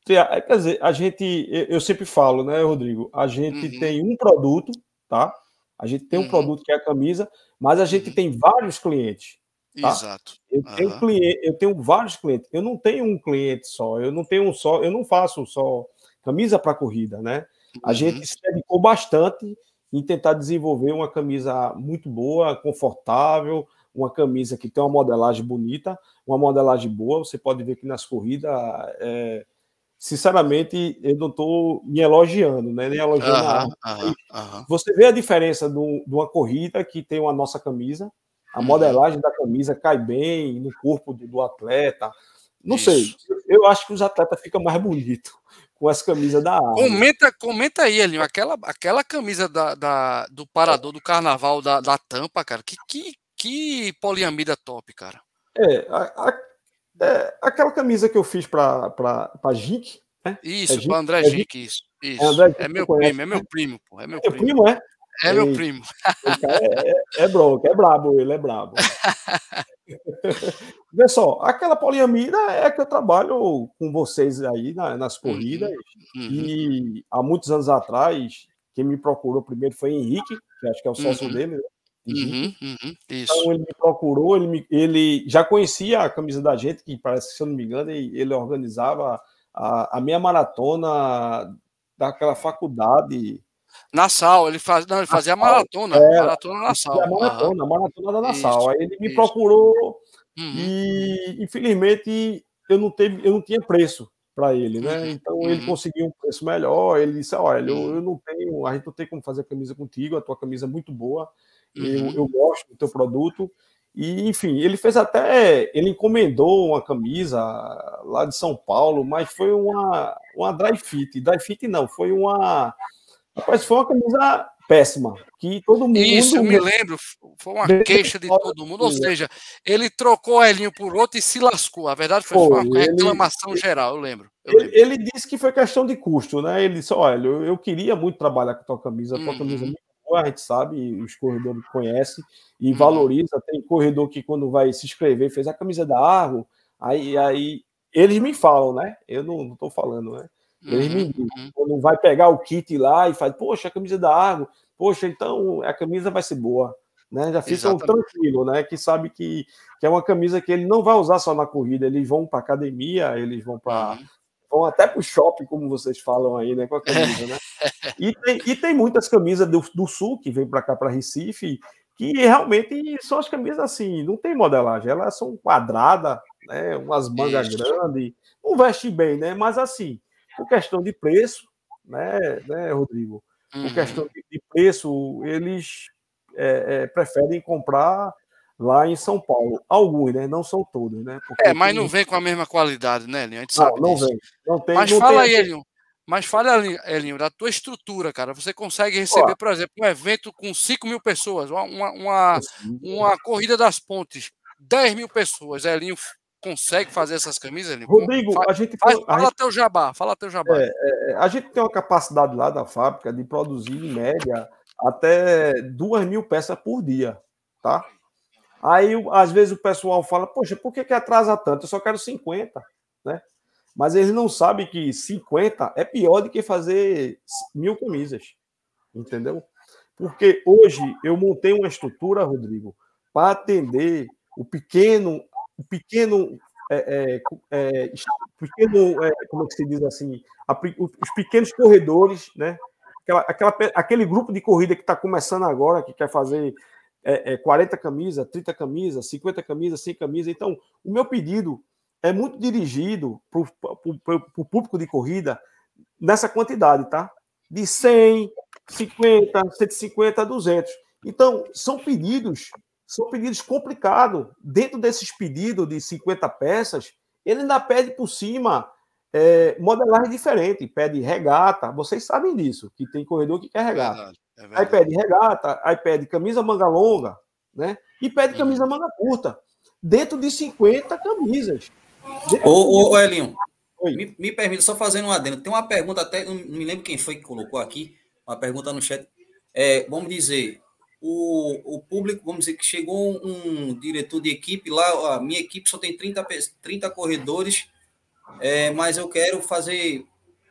É, quer dizer, a gente, eu sempre falo, né, Rodrigo? A gente uhum. tem um produto tá? A gente tem um uhum. produto que é a camisa, mas a gente uhum. tem vários clientes. Tá? Exato. Eu uhum. tenho cliente, eu tenho vários clientes. Eu não tenho um cliente só. Eu não tenho um só. Eu não faço só camisa para corrida, né? A uhum. gente se dedicou bastante em tentar desenvolver uma camisa muito boa, confortável, uma camisa que tem uma modelagem bonita, uma modelagem boa. Você pode ver que nas corridas, é, sinceramente, eu não estou me elogiando, né? nem elogiando -huh, a -huh. Você vê a diferença de uma corrida que tem uma nossa camisa, a uhum. modelagem da camisa cai bem no corpo do, do atleta. Não Isso. sei, eu acho que os atletas ficam mais bonitos com essa camisa da Arma. Comenta, comenta aí, Elinho, aquela, aquela camisa da, da, do parador do carnaval da, da tampa, cara, que, que, que poliamida top, cara. É, a, a, é aquela camisa que eu fiz para a Jink, né? Isso, é para André é Jink, isso. isso. É, André, é meu primo, é meu primo, pô, é meu é primo. primo. é? É meu primo. É, é, é bronco, é brabo, ele é brabo. Vê só, aquela poliamida é que eu trabalho com vocês aí na, nas corridas. Uhum, uhum. E há muitos anos atrás, quem me procurou primeiro foi Henrique, que acho que é o sócio uhum. dele, né? Uhum, uhum, então ele me procurou, ele, me, ele já conhecia a camisa da gente, que parece que, se eu não me engano, ele, ele organizava a, a minha maratona daquela faculdade Nassau, ele, faz, não, ele fazia maratona, é, maratona Nassau. A maratona, a maratona da Nassau. Aí ele me isso. procurou uhum. e, infelizmente, eu não, teve, eu não tinha preço para ele, né? Uhum. Então ele uhum. conseguiu um preço melhor. Ele disse: Olha, eu, uhum. eu, não tenho, a gente não tem como fazer camisa contigo, a tua camisa é muito boa, uhum. eu gosto do teu produto. E, enfim, ele fez até. Ele encomendou uma camisa lá de São Paulo, mas foi uma, uma dry fit. Dry fit não, foi uma Rapaz, foi uma camisa péssima. Que todo mundo. Isso, eu me lembro. Foi uma queixa de todo mundo. Ou seja, ele trocou o Elinho por outro e se lascou. A verdade foi, foi uma reclamação ele, geral, eu lembro. Eu ele, ele, disse que foi questão de custo, né? Ele disse: olha, eu, eu queria muito trabalhar com a tua camisa, a tua uhum. camisa é muito a gente sabe, os corredores conhecem e uhum. valoriza. Tem corredor que, quando vai se inscrever, fez a camisa da Arro, aí, aí eles me falam, né? Eu não estou falando, né? Eles uhum, me dizem, uhum. quando vai pegar o kit lá e faz, poxa, a camisa da água, poxa, então a camisa vai ser boa. Né? Já ficam tranquilo, né? Que sabe que, que é uma camisa que ele não vai usar só na corrida, eles vão para academia, eles vão para uhum. Vão até para o shopping, como vocês falam aí, né? Com a camisa, né? E tem, e tem muitas camisas do, do sul que vem para cá para Recife, que realmente são as camisas assim, não tem modelagem, elas são quadradas, né? Umas mangas grandes, não veste bem, né? Mas assim, por questão de preço, né, né Rodrigo? Por uhum. questão de, de, preço, eles é, é, preferem comprar lá em São Paulo. Alguns, né? Não são todos, né? Porque é, mas não vem com a mesma qualidade, né, Elinho? A gente não, sabe não disso. vem. Não tem, mas não fala tem... aí, Elinho. Mas fala, Elinho, da tua estrutura, cara. Você consegue receber, por exemplo, um evento com 5 mil pessoas, uma, uma, uma, corrida das pontes, 10 mil pessoas. Elinho consegue fazer essas camisas? Rodrigo, fala, a gente faz, fala a gente, teu jabá, fala teu jabá. É, é, a gente tem uma capacidade lá da fábrica de produzir em média até duas mil peças por dia, tá? Aí às vezes o pessoal fala, poxa, por que, que atrasa tanto? Eu só quero 50, né? Mas eles não sabem que 50 é pior do que fazer mil camisas, entendeu? Porque hoje eu montei uma estrutura, Rodrigo, para atender o pequeno o pequeno, é, é, é, pequeno é, como é que se diz assim, a, os pequenos corredores, né? Aquela, aquela, aquele grupo de corrida que está começando agora, que quer fazer é, 40 é, camisas, 30 camisas, 50 camisas, 100 camisas. Então, o meu pedido é muito dirigido para o público de corrida nessa quantidade, tá? De 100, 50, 150, 200. Então, são pedidos são pedidos complicados. Dentro desses pedidos de 50 peças, ele ainda pede por cima é, modelagem diferente, pede regata. Vocês sabem disso, que tem corredor que quer regata. Verdade, é. Aí pede regata, aí pede camisa manga longa, né? E pede camisa manga curta. Dentro de 50 camisas. Ô, ô, Elinho, me, me permita só fazendo um adendo. Tem uma pergunta até, não me lembro quem foi que colocou aqui, uma pergunta no chat. É, vamos dizer, o, o público, vamos dizer que chegou um diretor de equipe lá, a minha equipe só tem 30, 30 corredores, é, mas eu quero fazer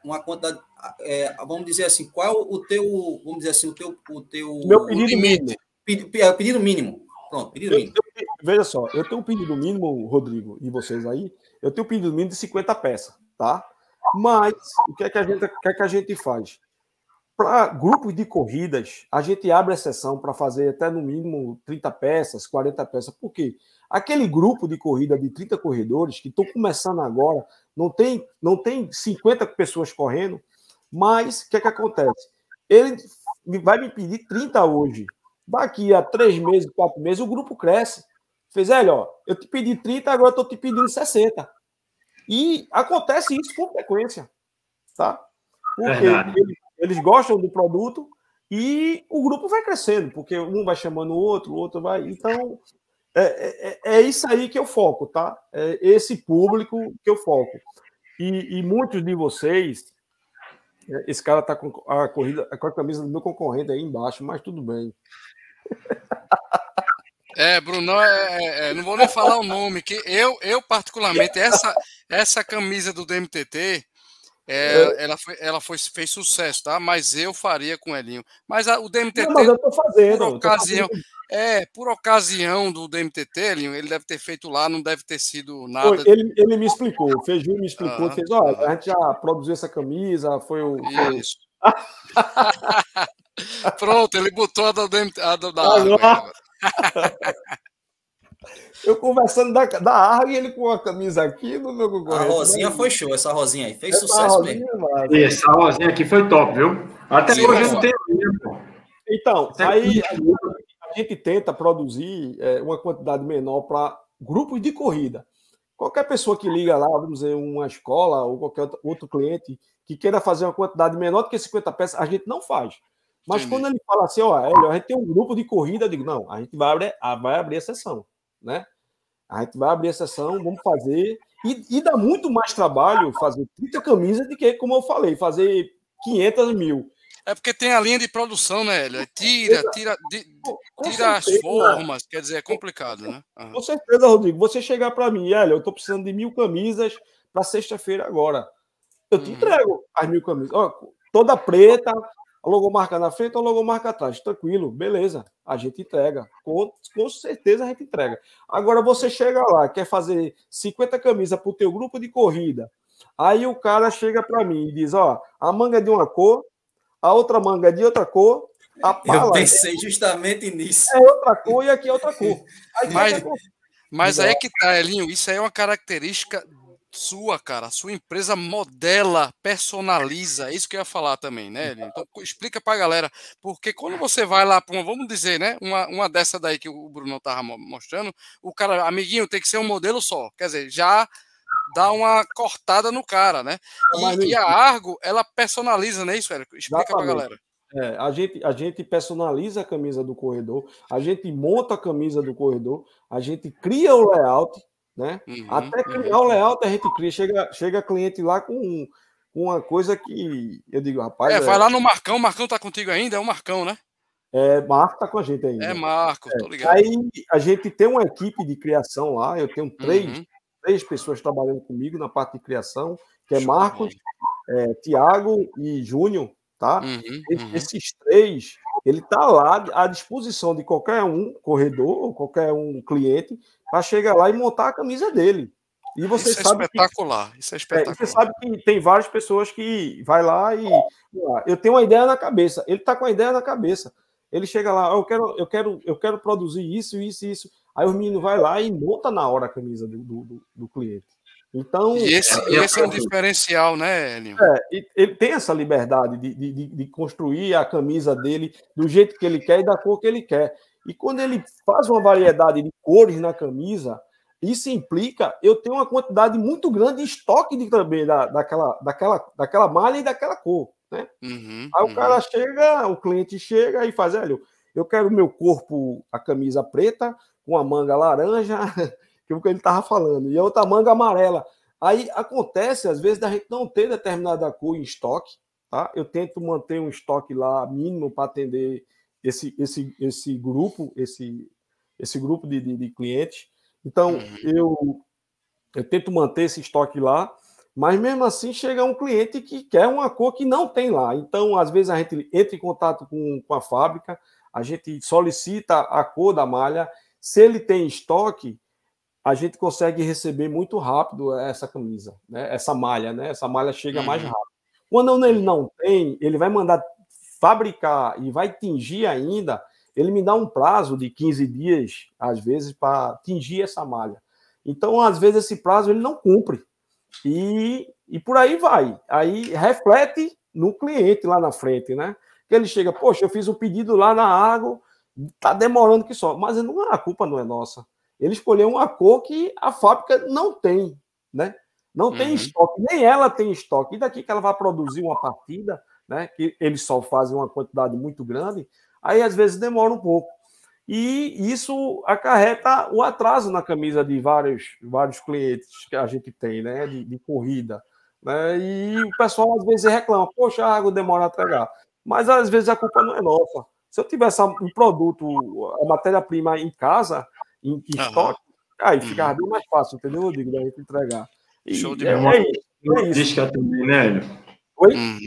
uma quantidade, é, vamos dizer assim, qual o teu, vamos dizer assim, o teu, o teu meu pedido limite? Pedido, é, pedido mínimo. Pronto, pedido mínimo. Eu, eu, veja só, eu tenho um pedido mínimo, Rodrigo, e vocês aí, eu tenho um pedido mínimo de 50 peças, tá? Mas o que é que a gente, o que é que a gente faz? para grupos de corridas, a gente abre exceção para fazer até no mínimo 30 peças, 40 peças. Por quê? Aquele grupo de corrida de 30 corredores que estão começando agora, não tem, não tem 50 pessoas correndo, mas o que, é que acontece? Ele vai me pedir 30 hoje. Daqui a três meses, quatro meses, o grupo cresce. Fez, ó, eu te pedi 30, agora estou te pedindo 60. E acontece isso com frequência. Tá? Porque eles, eles gostam do produto e o grupo vai crescendo, porque um vai chamando o outro, o outro vai. Então, é, é, é, isso aí que eu foco, tá? É esse público que eu foco. E, e muitos de vocês, é, esse cara tá com a corrida, com a camisa do meu concorrente aí embaixo, mas tudo bem. É, Bruno, é, é, é, não vou nem falar o nome, que eu, eu particularmente, essa, essa camisa do DMTT, é, ela, foi, ela foi, fez sucesso, tá? Mas eu faria com o Elinho. Mas a, o DMTT. Não, mas eu tô fazendo. Por ocasião, fazendo. É, por ocasião do DMTT, ele deve ter feito lá, não deve ter sido nada. Ele, ele me explicou, o Feijão me explicou, ah, fez, ah. a gente já produziu essa camisa, foi o. Foi... Isso. Pronto, ele botou a da, DMT, a da, da Eu conversando da, da Argo e ele com a camisa aqui no meu concorrente. A rosinha né? foi show, essa rosinha aí. Fez essa sucesso rosinha, mesmo. Essa rosinha aqui foi top, viu? Até Sim, hoje eu não tenho Então, aí a gente tenta produzir é, uma quantidade menor para grupos de corrida. Qualquer pessoa que liga lá, vamos dizer, uma escola ou qualquer outro cliente que queira fazer uma quantidade menor do que 50 peças, a gente não faz. Mas quando ele fala assim, ó, a gente tem um grupo de corrida, eu digo, não, a gente vai abrir, vai abrir a sessão, né? A gente vai abrir a sessão, vamos fazer. E, e dá muito mais trabalho fazer 30 camisas do que, como eu falei, fazer 500 mil. É porque tem a linha de produção, né, Hélio? Tira, tira, tira as formas, quer dizer, é complicado, né? Uhum. Com certeza, Rodrigo. Você chegar para mim, Hélio, eu estou precisando de mil camisas para sexta-feira agora. Eu te uhum. entrego as mil camisas. Ó, toda preta, a logomarca na frente, a logomarca atrás. Tranquilo, beleza. A gente entrega. Com, com certeza a gente entrega. Agora você chega lá, quer fazer 50 camisas para o teu grupo de corrida. Aí o cara chega para mim e diz: Ó, a manga é de uma cor, a outra manga é de outra cor. A pala Eu pensei é, justamente nisso. É outra cor e aqui é outra cor. Aí, mas, mas aí é que tá, Elinho. Isso aí é uma característica sua, cara. A sua empresa modela, personaliza. É isso que eu ia falar também, né? Elinho? Então explica pra galera. Porque quando você vai lá para uma, vamos dizer, né? Uma, uma dessa daí que o Bruno tava mostrando, o cara, amiguinho, tem que ser um modelo só. Quer dizer, já dá uma cortada no cara, né? E, e a Argo, ela personaliza, né? Isso, Érico? Explica para a galera. É, a, gente, a gente personaliza a camisa do corredor, a gente monta a camisa do corredor, a gente cria o layout, né? Uhum, Até criar uhum. o layout a gente cria. Chega, chega cliente lá com, com uma coisa que eu digo, rapaz. É, é... vai lá no Marcão, o Marcão tá contigo ainda, é o Marcão, né? É, Marco tá com a gente ainda. É, Marco, tô é, ligado. Aí a gente tem uma equipe de criação lá, eu tenho três, uhum três pessoas trabalhando comigo na parte de criação, que é Marcos, é, Tiago e Júnior, tá? Uhum, uhum. Esses três, ele está lá à disposição de qualquer um corredor ou qualquer um cliente para chegar lá e montar a camisa dele. E você isso é sabe é espetacular, que, isso é espetacular. É, você sabe que tem várias pessoas que vai lá e eu tenho uma ideia na cabeça. Ele está com a ideia na cabeça. Ele chega lá, eu quero, eu quero, eu quero produzir isso, isso, isso. Aí o menino vai lá e monta na hora a camisa do, do, do cliente. Então. E esse, é, esse é um diferencial, né, Elinho? É, ele tem essa liberdade de, de, de, construir a camisa dele do jeito que ele quer e da cor que ele quer. E quando ele faz uma variedade de cores na camisa, isso implica eu tenho uma quantidade muito grande de estoque de, também da, daquela, daquela, daquela malha e daquela cor. Né? Uhum, Aí uhum. o cara chega, o cliente chega e faz, olha, eu quero o meu corpo, a camisa preta, com a manga laranja, que é o que ele estava falando, e a outra manga amarela. Aí acontece, às vezes, da gente não ter determinada cor em estoque, tá? Eu tento manter um estoque lá mínimo para atender esse, esse, esse grupo, esse, esse grupo de, de, de clientes. Então, uhum. eu, eu tento manter esse estoque lá, mas mesmo assim chega um cliente que quer uma cor que não tem lá. Então, às vezes, a gente entra em contato com, com a fábrica, a gente solicita a cor da malha se ele tem estoque, a gente consegue receber muito rápido essa camisa, né? essa malha, né? Essa malha chega uhum. mais rápido. Quando ele não tem, ele vai mandar fabricar e vai tingir ainda, ele me dá um prazo de 15 dias, às vezes, para tingir essa malha. Então, às vezes, esse prazo ele não cumpre. E, e por aí vai. Aí reflete no cliente lá na frente, né? Que ele chega, poxa, eu fiz um pedido lá na água, tá demorando que só. Mas não, a culpa não é nossa. Ele escolheu uma cor que a fábrica não tem, né? Não uhum. tem estoque, nem ela tem estoque. E daqui que ela vai produzir uma partida, né? Que eles só fazem uma quantidade muito grande, aí às vezes demora um pouco. E isso acarreta o atraso na camisa de vários, vários clientes que a gente tem, né? De, de corrida. Né? E o pessoal às vezes reclama, poxa, a água demora a entregar. Mas às vezes a culpa não é nossa. Se eu tivesse um produto, a matéria-prima em casa, em, em uhum. estoque, aí ficava uhum. bem mais fácil, entendeu? Eu digo, da gente entregar. E Show de é, bola. É isso. Logística também, né, Hélio? Oi? Uhum.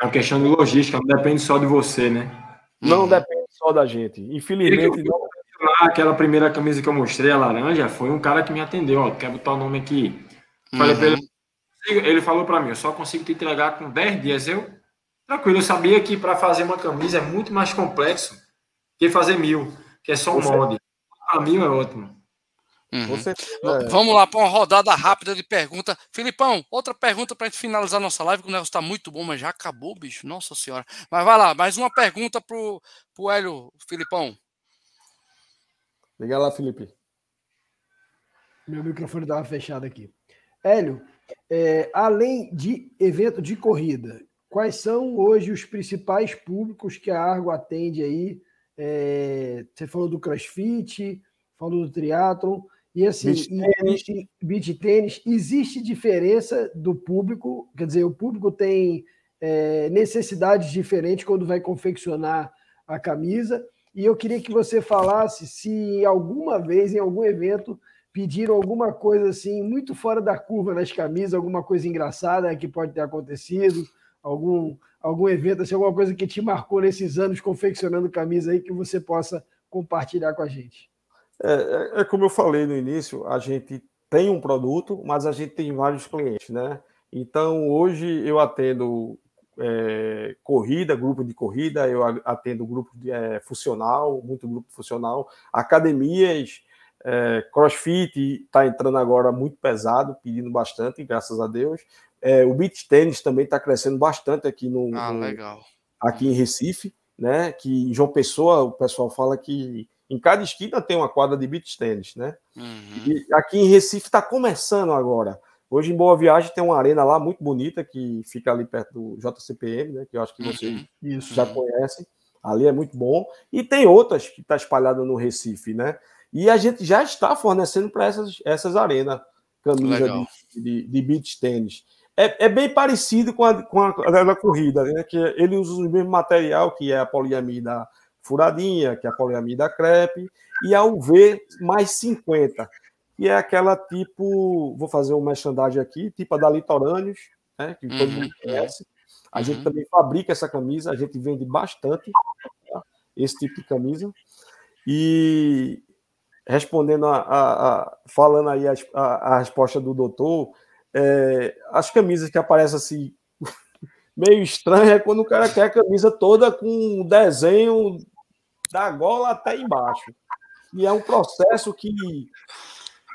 É uma questão de logística, não depende só de você, né? Não uhum. depende só da gente. Infelizmente, não. Aquela primeira camisa que eu mostrei, a laranja, foi um cara que me atendeu. Ó, quer botar o nome aqui. Falei uhum. ele, ele falou para mim: eu só consigo te entregar com 10 dias. Eu, tranquilo, eu sabia que para fazer uma camisa é muito mais complexo que fazer mil, que é só um molde. Para mil é ótimo. Uhum. Você, é... Vamos lá para uma rodada rápida de pergunta. Filipão, outra pergunta para a gente finalizar nossa live, que o negócio está muito bom, mas já acabou, bicho. Nossa Senhora. Mas vai lá, mais uma pergunta para o Hélio, Filipão. Liga lá, Felipe. Meu microfone estava fechado aqui. Hélio, é, além de evento de corrida, quais são hoje os principais públicos que a Argo atende aí? É, você falou do CrossFit, falou do triatlon. E assim, beach tênis, existe diferença do público, quer dizer, o público tem é, necessidades diferentes quando vai confeccionar a camisa. E eu queria que você falasse se alguma vez, em algum evento, pediram alguma coisa assim, muito fora da curva nas camisas, alguma coisa engraçada que pode ter acontecido, algum, algum evento, assim, alguma coisa que te marcou nesses anos confeccionando camisa aí que você possa compartilhar com a gente. É, é, é, como eu falei no início, a gente tem um produto, mas a gente tem vários clientes, né? Então, hoje eu atendo é, corrida, grupo de corrida, eu atendo grupo de, é, funcional, muito grupo funcional, academias, é, crossfit está entrando agora muito pesado, pedindo bastante, graças a Deus. É, o beach tênis também está crescendo bastante aqui no, ah, no, legal. aqui em Recife, né? Que em João Pessoa o pessoal fala que em cada esquina tem uma quadra de beach tennis, né? Uhum. E aqui em Recife está começando agora. Hoje em Boa Viagem tem uma arena lá muito bonita que fica ali perto do JCPM, né? Que eu acho que vocês uhum. já conhecem. Ali é muito bom. E tem outras que está espalhada no Recife, né? E a gente já está fornecendo para essas, essas arenas camisa de, de, de, beach tênis. É, é, bem parecido com a, com a, a, a corrida, né? Que ele usa o mesmo material que é a poliamida furadinha, que é a poliamida crepe, e a UV mais 50, que é aquela tipo, vou fazer um merchandising aqui, tipo a da Litorâneos, né, que todo mundo uhum. conhece. A uhum. gente também fabrica essa camisa, a gente vende bastante tá, esse tipo de camisa. E respondendo a, a, a falando aí a, a, resposta do doutor, é, as camisas que aparecem assim meio estranha é quando o cara quer a camisa toda com um desenho da gola até embaixo. E é um processo que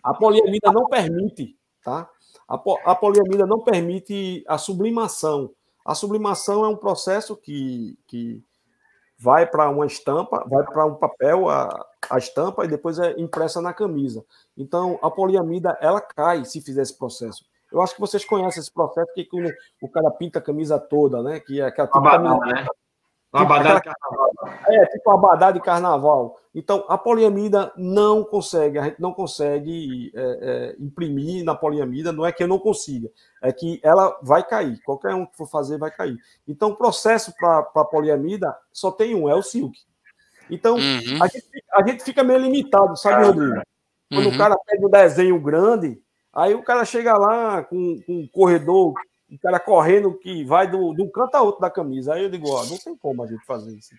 a poliamida não permite, tá? A, a poliamida não permite a sublimação. A sublimação é um processo que, que vai para uma estampa, vai para um papel a, a estampa e depois é impressa na camisa. Então, a poliamida ela cai se fizer esse processo. Eu acho que vocês conhecem esse processo que o cara pinta a camisa toda, né? Que é aquela tipo camisa, né? Tipo, abadá de carnaval. É, tipo abadá de carnaval. Então, a poliamida não consegue, a gente não consegue é, é, imprimir na poliamida, não é que eu não consiga, é que ela vai cair. Qualquer um que for fazer vai cair. Então, o processo para a poliamida só tem um, é o silk. Então, uhum. a, gente, a, gente, fica meio limitado, sabe, Rodrigo? Quando uhum. o cara pega um desenho grande, aí o cara chega lá com, com um corredor o cara correndo que vai do, de um canto a outro da camisa. Aí eu digo, ó, não tem como a gente fazer isso.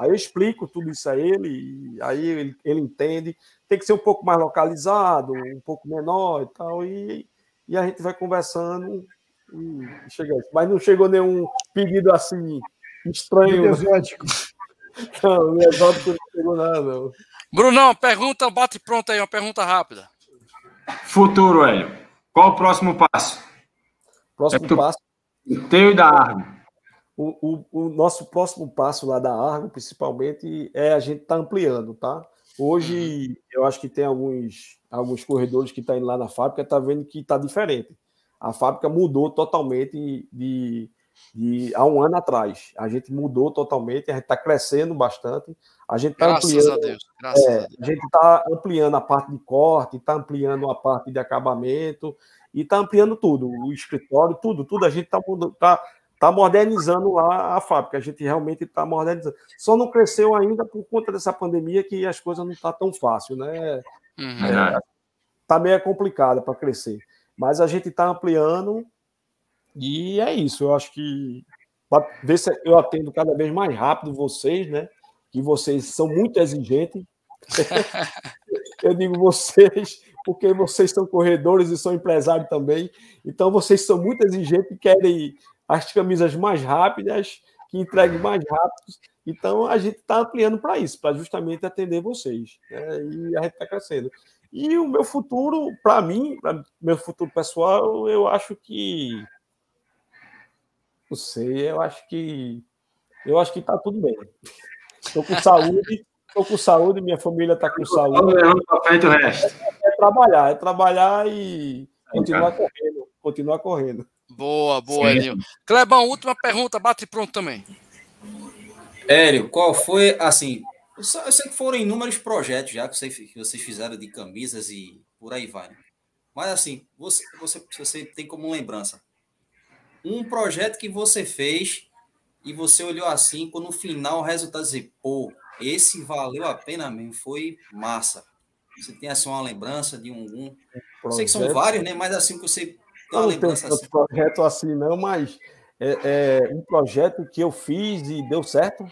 Aí eu explico tudo isso a ele, aí ele, ele entende. Tem que ser um pouco mais localizado, um pouco menor e tal, e, e a gente vai conversando e chega Mas não chegou nenhum pedido assim Estranho. Muito exótico. Não, não é exótico não pegou nada, não. Brunão, pergunta, bate pronto aí, uma pergunta rápida. Futuro, Hélio. Qual o próximo passo? Próximo É tu- passo. Teu e da Argo. O, o, o nosso próximo passo lá da Argo, principalmente, é a gente tá ampliando, tá? Hoje, eu acho que tem alguns, alguns corredores que estão indo lá na fábrica, tá vendo que tá diferente. A fábrica mudou totalmente de, de há um ano atrás. A gente mudou totalmente, a gente está crescendo bastante. A gente está Graças ampliando. a Deus. Graças É, a Deus. a gente está ampliando a parte de corte, está ampliando a parte de acabamento e está ampliando tudo, o escritório, tudo, tudo. A gente está tá, tá modernizando lá a fábrica. A gente realmente está modernizando. Só não cresceu ainda por conta dessa pandemia que as coisas não estão tão fácil, né? Uhum. Verdade. Tá meio complicada para crescer. Mas a gente está ampliando e é isso. Eu acho que para ver se eu atendo cada vez mais rápido vocês, né? Que vocês são muito exigentes. eu digo vocês, porque vocês são corredores e são empresários também. Então vocês são muito exigentes e querem as camisas mais rápidas, que entreguem mais rápido. Então a gente está ampliando para isso, para justamente atender vocês. né? E a gente está crescendo. E o meu futuro, para mim, pra meu futuro pessoal, eu acho que. Não sei, eu acho que. Eu acho que está tudo bem. Estou com saúde, estou com saúde, minha família está com saúde. para frente o resto. É trabalhar, é trabalhar e continuar correndo, continuar correndo. Boa, boa. Elinho. Clebão, última pergunta, bate pronto também. Hélio, qual foi, assim, eu só- eu sei que foram inúmeros projetos já que vocês, que vocês fizeram de camisas e por aí vai. né? Mas assim, você, você, você tem como lembrança um projeto que você fez e você olhou assim, quando no final o resultado dizer, pô, esse valeu a pena mesmo, foi massa. Você tem assim uma lembrança de um, um eu sei que são Projeto- vários, né? Mas assim que você tem uma não lembrança tanto assim. projeto assim, não, mas é, é um projeto que eu fiz e deu certo.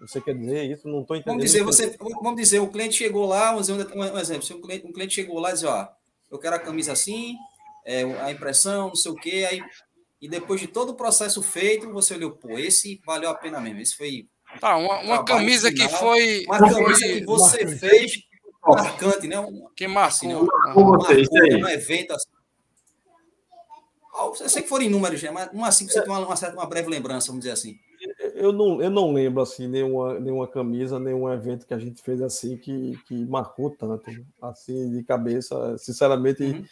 Você quer dizer isso? Não estou entendendo. Vamos dizer, você, vamos dizer, o cliente chegou lá, vamos dizer um, um exemplo, se um cliente, um cliente chegou lá e disse, ó, eu quero a camisa assim, é, a impressão, não sei o quê, aí, e depois de todo o processo feito, você olhou, pô, esse valeu a pena mesmo, esse foi Tá, uma, uma camisa que final. foi. uma camisa que você fez marcante, né? Um, Que massa, assim, né? um, aí. um evento assim. Ah, Eu sei que foram inúmeros, né? mas um assim que você tem uma, uma, certa, uma breve lembrança, vamos dizer assim. Eu não, eu não lembro assim nenhuma, nenhuma camisa, nenhum evento que a gente fez assim que, que marcou tanto. Assim, de cabeça, sinceramente, Uhum.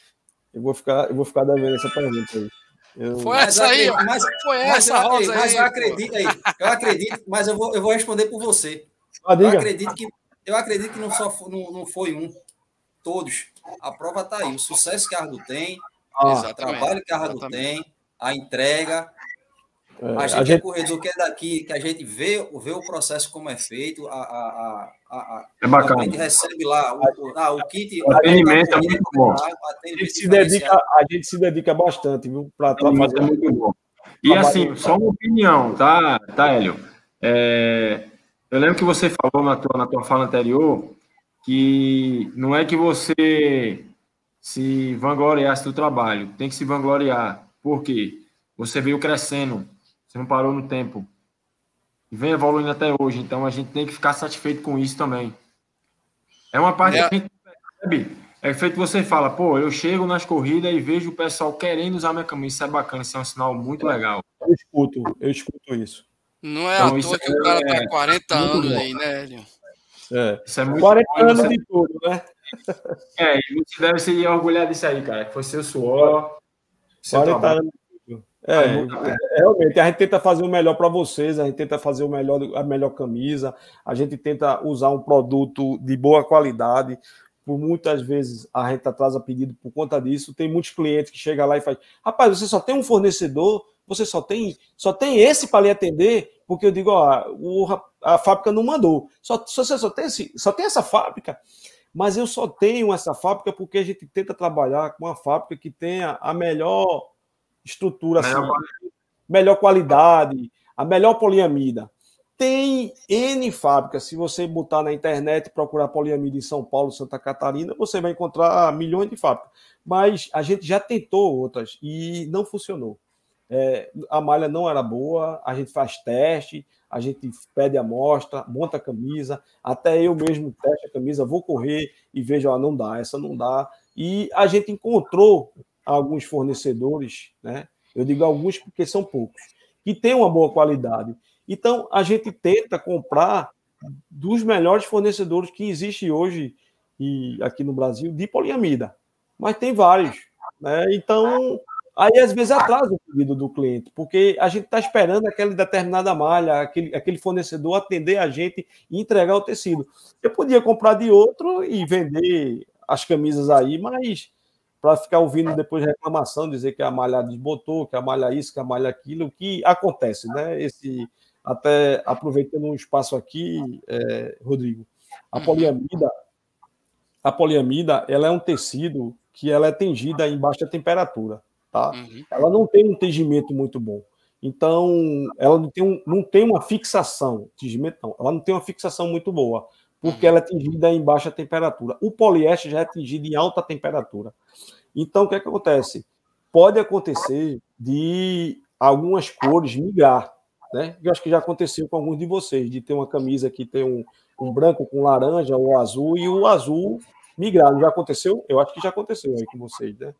eu, vou ficar, eu vou ficar devendo essa pergunta aí. Eu- Foi Mas essa aí, mas- Foi Mas, essa, eu, acredito- Rosa mas aí. eu pô. acredito aí, eu acredito, mas eu vou, eu vou responder por você. Ah, Eu acredito que, eu acredito que não, só, não, não foi um, todos. A prova está aí, o sucesso que a Argo tem, Ah, o trabalho que a exatamente. tem, a entrega. É, A a gente, é gente, corredor que é daqui, que a gente vê, vê o processo como é feito, a, a, a, a, a, É a bacana. gente recebe lá o, o, ah, o kit. O atendimento é a- muito bom. a- a gente se dedica, a gente se dedica bastante, viu? Para Isso é muito bom. E assim, só uma opinião, tá, tá Hélio? É, eu lembro que você falou na tua, na tua fala anterior que não é que você se vangloriasse do trabalho, tem que se vangloriar. Por quê? Você veio crescendo, não parou no tempo. E vem evoluindo até hoje, então a gente tem que ficar satisfeito com isso também. É uma parte É. que a gente percebe. É feito que você fala, pô, eu chego nas corridas e vejo o pessoal querendo usar minha camisa. Isso é bacana, isso é um sinal muito legal. Eu escuto, eu escuto isso. Não é Então, à toa que é- o cara tá é 40 muito anos bom. aí, né, Hélio? É. Isso é muito 40 bom, anos você- de tudo, né? É, e você deve se orgulhar disso aí, cara. Que foi seu suor. Seu 40 trabalho. anos. É, é, realmente, a gente tenta fazer o melhor para vocês, a gente tenta fazer o melhor, a melhor camisa, a gente tenta usar um produto de boa qualidade. Por muitas vezes a gente atrasa pedido por conta disso. Tem muitos clientes que chegam lá e fazem: rapaz, você só tem um fornecedor, você só tem, só tem esse para lhe atender, porque eu digo, ó, o a fábrica não mandou. Só, só, você só tem, esse, só tem essa fábrica, mas eu só tenho essa fábrica porque a gente tenta trabalhar com uma fábrica que tenha a melhor estrutura, Melhor assim, melhor qualidade, a melhor poliamida. Tem N fábricas. Se você botar na internet e procurar poliamida em São Paulo, Santa Catarina, você vai encontrar milhões de fábricas. Mas a gente já tentou outras e não funcionou. é, a malha não era boa, a gente faz teste, a gente pede amostra, monta a camisa, até eu mesmo testo a camisa, vou correr e vejo, ah, não dá, essa não dá. E a gente encontrou alguns fornecedores, né? Eu digo alguns porque são poucos, que têm uma boa qualidade. Então, a gente tenta comprar dos melhores fornecedores que existe hoje e aqui no Brasil de poliamida. Mas tem vários. Né? Então, aí às vezes atrasa o pedido do cliente, porque a gente está esperando aquela determinada malha, aquele, aquele fornecedor atender a gente e entregar o tecido. Eu podia comprar de outro e vender as camisas aí, mas para ficar ouvindo depois reclamação, dizer que a malha desbotou, que a malha isso, que a malha aquilo, o que acontece, né? Esse, até aproveitando um espaço aqui, é, Rodrigo, a uhum. poliamida, a poliamida, ela é um tecido que ela é tengida em baixa temperatura, tá? Uhum. Ela não tem um tingimento muito bom. Então, ela não tem, um, não tem uma fixação, tingimento não, ela não tem uma fixação muito boa, porque ela é tingida em baixa temperatura. O poliéster já é tingido em alta temperatura. Então, o que, é que acontece? Pode acontecer de algumas cores migrar, né? Eu acho que já aconteceu com alguns de vocês, de ter uma camisa que tem um, um branco com laranja ou azul, e o azul migrar. Não já aconteceu? Eu acho que já aconteceu aí com vocês, né?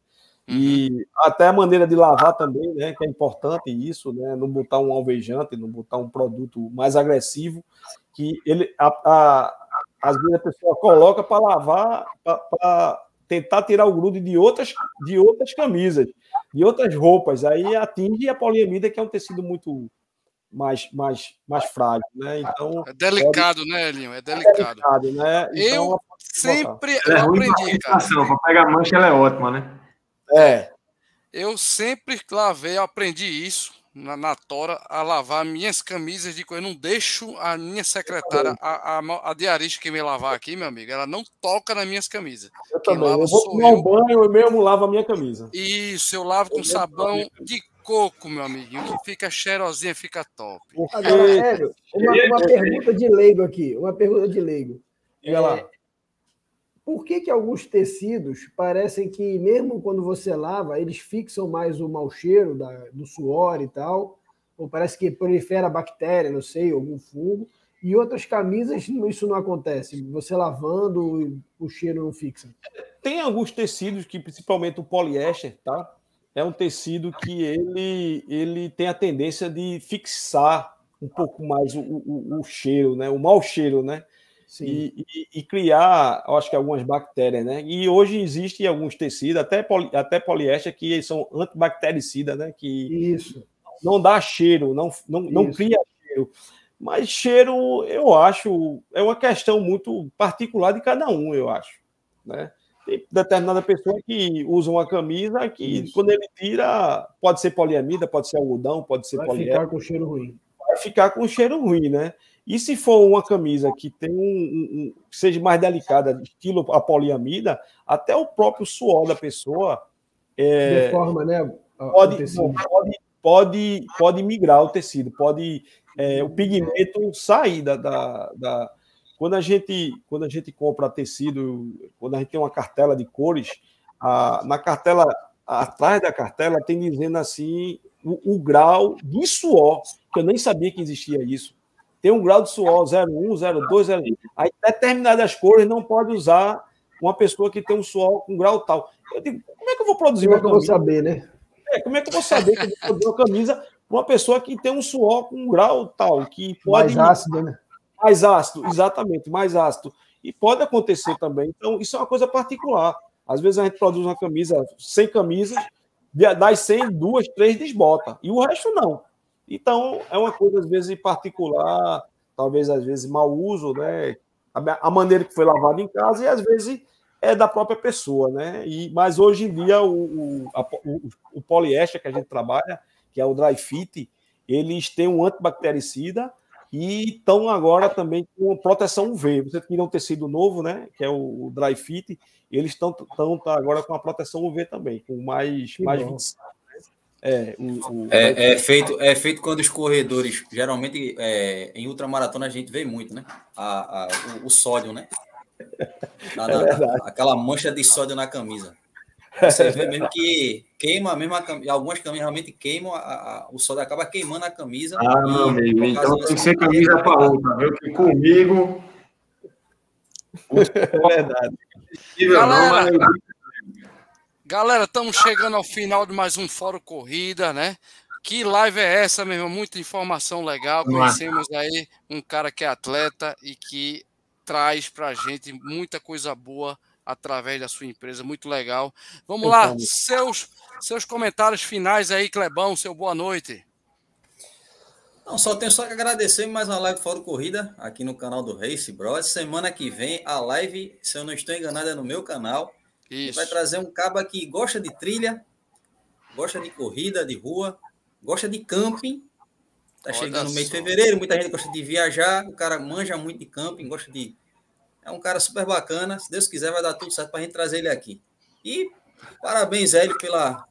E uhum. até a maneira de lavar também, né? Que é importante isso, né? Não botar um alvejante, não botar um produto mais agressivo, que ele a, a, às vezes a pessoa coloca para lavar, para tentar tirar o grude de outras, de outras camisas, de outras roupas. Aí atinge a poliamida, que é um tecido muito mais, mais, mais frágil, né? Então é delicado, pode... né, Elinho? É delicado. É delicado né? Então, eu sempre eu é aprendi, cara. Para pegar mancha, ela é ótima, né? É. Eu sempre lavei, eu aprendi isso na, na tora a lavar minhas camisas de coisa. Eu não deixo a minha secretária, a, a, a, diarista que me lavar aqui, meu amigo, ela não toca nas minhas camisas. Eu Quem também. Eu vou tomar um banho, eu mesmo lavo a minha camisa. Isso, eu lavo com eu sabão de coco, meu amiguinho, que fica cheirosinha, fica top. Agora, Hélio, uma, uma pergunta de leigo aqui, uma pergunta de leigo. É, lá. Por que, que alguns tecidos parecem que, mesmo quando você lava, eles fixam mais o mau cheiro da, do suor e tal? Ou parece que prolifera bactéria, não sei, algum fungo. E outras camisas, isso não acontece. Você lavando, o cheiro não fixa. Tem alguns tecidos que, principalmente o poliéster, tá? é um tecido que ele, ele tem a tendência de fixar um pouco mais o, o, o cheiro, né? O mau cheiro, né? E, e, e, criar, eu acho que algumas bactérias, né? E hoje existem alguns tecidos, até, poli, até poliéster, que são antibactericidas, né? Que Isso. não dá cheiro, não, não, não cria cheiro. Mas cheiro, eu acho, é uma questão muito particular de cada um, eu acho, né? Tem determinada pessoa que usa uma camisa que, Isso. quando ele tira, pode ser poliamida, pode ser algodão, pode ser Vai poliéster. ficar com cheiro ruim. Vai ficar com cheiro ruim, né? E se for uma camisa que tem um, um, um seja mais delicada, estilo a poliamida, até o próprio suor da pessoa é, deforma, né? Pode, pode, pode, pode migrar o tecido, pode é, o pigmento sair da, da, da, quando a gente quando a gente compra tecido, quando a gente tem uma cartela de cores, a, na cartela atrás da cartela tem dizendo assim o, o, grau de suor, que eu nem sabia que existia isso. Tem um grau de suor 01, 02, 01. Aí determinadas cores não pode usar uma pessoa que tem um suor com grau tal. Eu digo, como é que eu vou produzir como uma camisa? Como é que eu vou saber, né? É, como é que eu vou saber que eu vou produzir uma camisa para uma pessoa que tem um suor com um grau tal, que pode... Mais ácido, né? Mais ácido, exatamente, mais ácido. E pode acontecer também. Então, isso é uma coisa particular. Às vezes a gente produz uma camisa, 100 camisas, das 100, duas, três desbota. E o resto não. Então, é uma coisa, às vezes, particular, talvez, às vezes, mau uso, né? A maneira que foi lavado em casa, e às vezes é da própria pessoa, né? E, mas hoje em dia, o, o, a, o, o poliéster que a gente trabalha, que é o dry fit, eles têm um antibactericida e estão agora também com proteção UV. Você queria um tecido novo, né? Que é o Dry Fit. Eles estão tá agora com a proteção UV também, com mais, mais 25. Né? É, o, o... É, é, feito, é feito quando os corredores, geralmente é, em ultramaratona a gente vê muito, né? A, a o, o, sódio, né? Na, é na, aquela mancha de sódio na camisa. Você vê mesmo que queima mesmo a camisa. Algumas camisas realmente queimam, a, a, o sol acaba queimando a camisa. Ah, meu amigo, então tem que ser camisa para outra, viu? Que comigo. É verdade. Galera, galera, estamos chegando ao final de mais um Fórum Corrida, né? Que live é essa, meu irmão? Muita informação legal. Conhecemos aí um cara que é atleta e que traz pra gente muita coisa boa através da sua empresa, muito legal. Vamos lá, seus, seus comentários finais aí, Clebão, seu boa noite. Não, só tenho só que agradecer mais uma live Fórum Corrida aqui no canal do Race Bros. Semana que vem a live, se eu não estou enganado, é no meu canal. Isso. Vai trazer um cabo que gosta de trilha, gosta de corrida de rua, gosta de camping. Tá Olha chegando no mês de fevereiro, muita gente gosta de viajar, o cara manja muito de camping, gosta de é um cara super bacana. Se Deus quiser, vai dar tudo certo para a gente trazer ele aqui. E parabéns, Hélio, pela,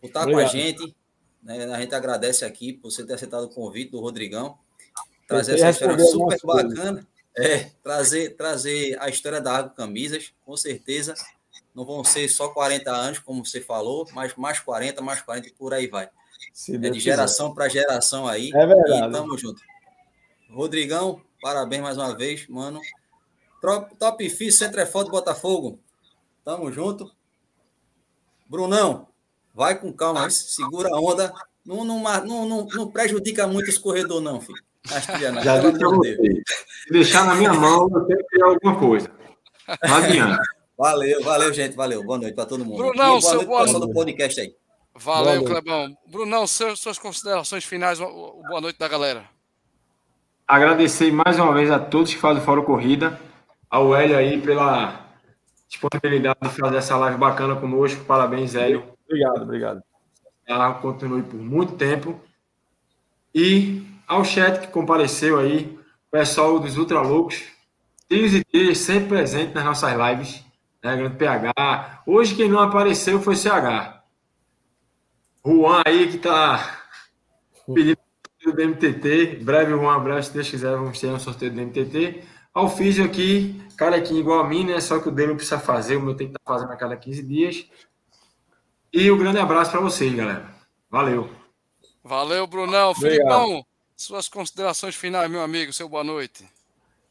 por estar Obrigado. com a gente. Né? A gente agradece aqui por você ter aceitado o convite do Rodrigão. Trazer essa história super bacana. É, trazer, trazer a história da Água Camisas, com certeza. Não vão ser só 40 anos, como você falou, mas mais 40, mais 40 e por aí vai. Se é de geração para geração aí. É verdade. E tamo junto. Rodrigão, parabéns mais uma vez, mano. Top Fis, Centro é Foto Botafogo. Tamo junto. Brunão, vai com calma, segura a onda. Não, não, não, não, prejudica muito esse corredor, não, filho. Não, Já disse você. Se deixar na minha mão, eu tenho que criar alguma coisa. Não adianta. Valeu, valeu, gente. Valeu. Boa noite para todo mundo. Brunão, boa noite boa noite. do podcast aí. Valeu, Clebão. Brunão, suas considerações finais, boa noite da galera. Agradecer mais uma vez a todos que fazem Fórum Corrida ao Hélio aí pela disponibilidade de fazer essa live bacana conosco. Parabéns, Hélio. Obrigado, obrigado. Ela continue por muito tempo. E ao chat que compareceu aí, pessoal dos Ultra Loucos, tios e tias sempre presentes nas nossas lives, né, Grande PH. Hoje quem não apareceu foi CH. Juan aí que tá pedindo do MTT. Breve, Juan, breve, se Deus quiser, vamos ter um sorteio do MTT. Ao físio aqui, carequinho igual a mim, né? Só que o dele não precisa fazer, o meu tem que estar tá fazendo a cada 15 dias. E um grande abraço para vocês, galera. Valeu. Valeu, Brunão. Filipão, suas considerações finais, meu amigo. Seu boa noite.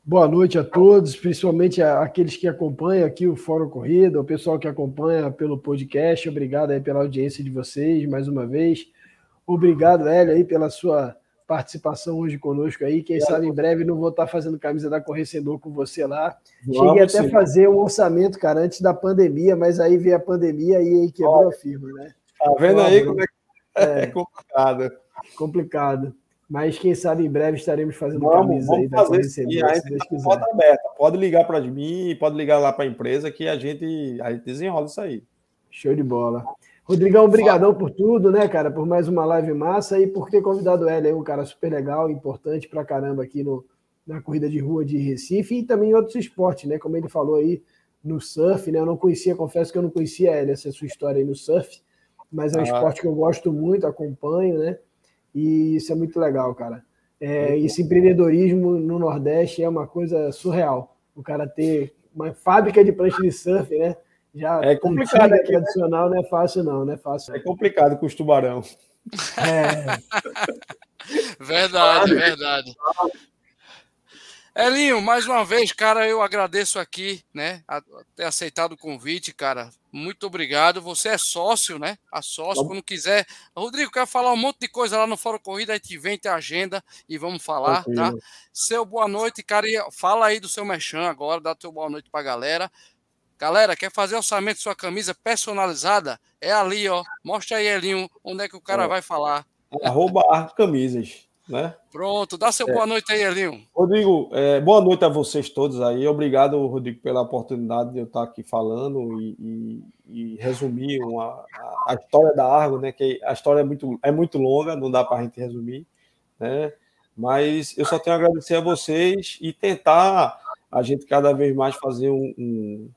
Boa noite a todos, principalmente aqueles que acompanham aqui o Fórum Corrida, o pessoal que acompanha pelo podcast. Obrigado aí pela audiência de vocês mais uma vez. Obrigado, Hélio, aí pela sua participação hoje conosco aí. Quem sabe em breve não vou estar fazendo camisa da Correcedor com você lá. Cheguei até a fazer um orçamento, cara, antes da pandemia, mas aí veio a pandemia e aí quebrou a firma, né? Tá vendo aí como é que é, é complicado. Complicado. Mas quem sabe em breve estaremos fazendo vamos, camisa vamos aí da Correcedor, se Deus quiser. Pode, aberta. pode ligar para mim, pode ligar lá para a empresa que a gente, a gente desenrola isso aí. Show de bola. Rodrigão, obrigadão por tudo, né, cara? Por mais uma live massa e por ter convidado o Hélio, um cara super legal, importante pra caramba aqui no, na corrida de rua de Recife e também em outros esportes, né? Como ele falou aí, no surf, né? Eu não conhecia, confesso que eu não conhecia, Hélio, essa sua história aí no surf, mas é um ah. esporte que eu gosto muito, acompanho, né? E isso é muito legal, cara. É, esse empreendedorismo no Nordeste é uma coisa surreal. O cara ter uma fábrica de prancha de surf, né? Já é complicado, é tradicional não é fácil não, não é fácil. É complicado com os tubarão. É. verdade, verdade. Elinho, mais uma vez, cara, eu agradeço aqui, né, a ter aceitado o convite, cara. Muito obrigado. Você é sócio, né? A sócio, quando quiser. Rodrigo, quer falar um monte de coisa lá no Fórum Corrida, a gente vem, ter agenda e vamos falar, tá? Seu boa noite, cara. E fala aí do seu merchan agora, dá teu boa noite pra galera. Galera, quer fazer orçamento de sua camisa personalizada? É ali, ó. Mostra aí, Elinho, onde é que o cara é. vai falar. Arroba Arte Camisas, né? Pronto, dá seu é. boa noite aí, Elinho. Rodrigo, é, boa noite a vocês todos aí. Obrigado, Rodrigo, pela oportunidade de eu estar aqui falando e, e, e resumir uma, a, a, história da Argo, né? Que a história é muito, é muito longa, não dá para a gente resumir, né? Mas eu só tenho a agradecer a vocês e tentar a gente cada vez mais fazer um, um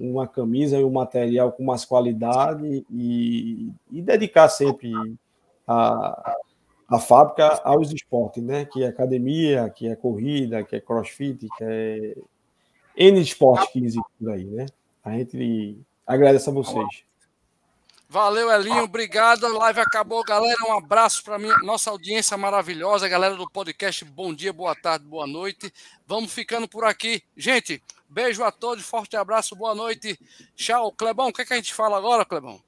uma camisa e um material com mais qualidade e, e dedicar sempre a, a fábrica aos esportes, né? Que é academia, que é corrida, que é crossfit, que é N esportes que existem por aí, né? A gente agradece a vocês. Valeu, Elinho. Obrigado. A live acabou, galera. Um abraço para nossa audiência maravilhosa, galera do podcast. Bom dia, boa tarde, boa noite. Vamos ficando por aqui. Gente, beijo a todos, forte abraço, boa noite. Tchau. Clebão, o que, é que a gente fala agora, Clebão?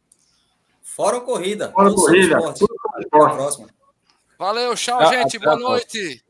Fora corrida. Fora corrida. Até a próxima. Valeu, tchau, gente. Boa noite.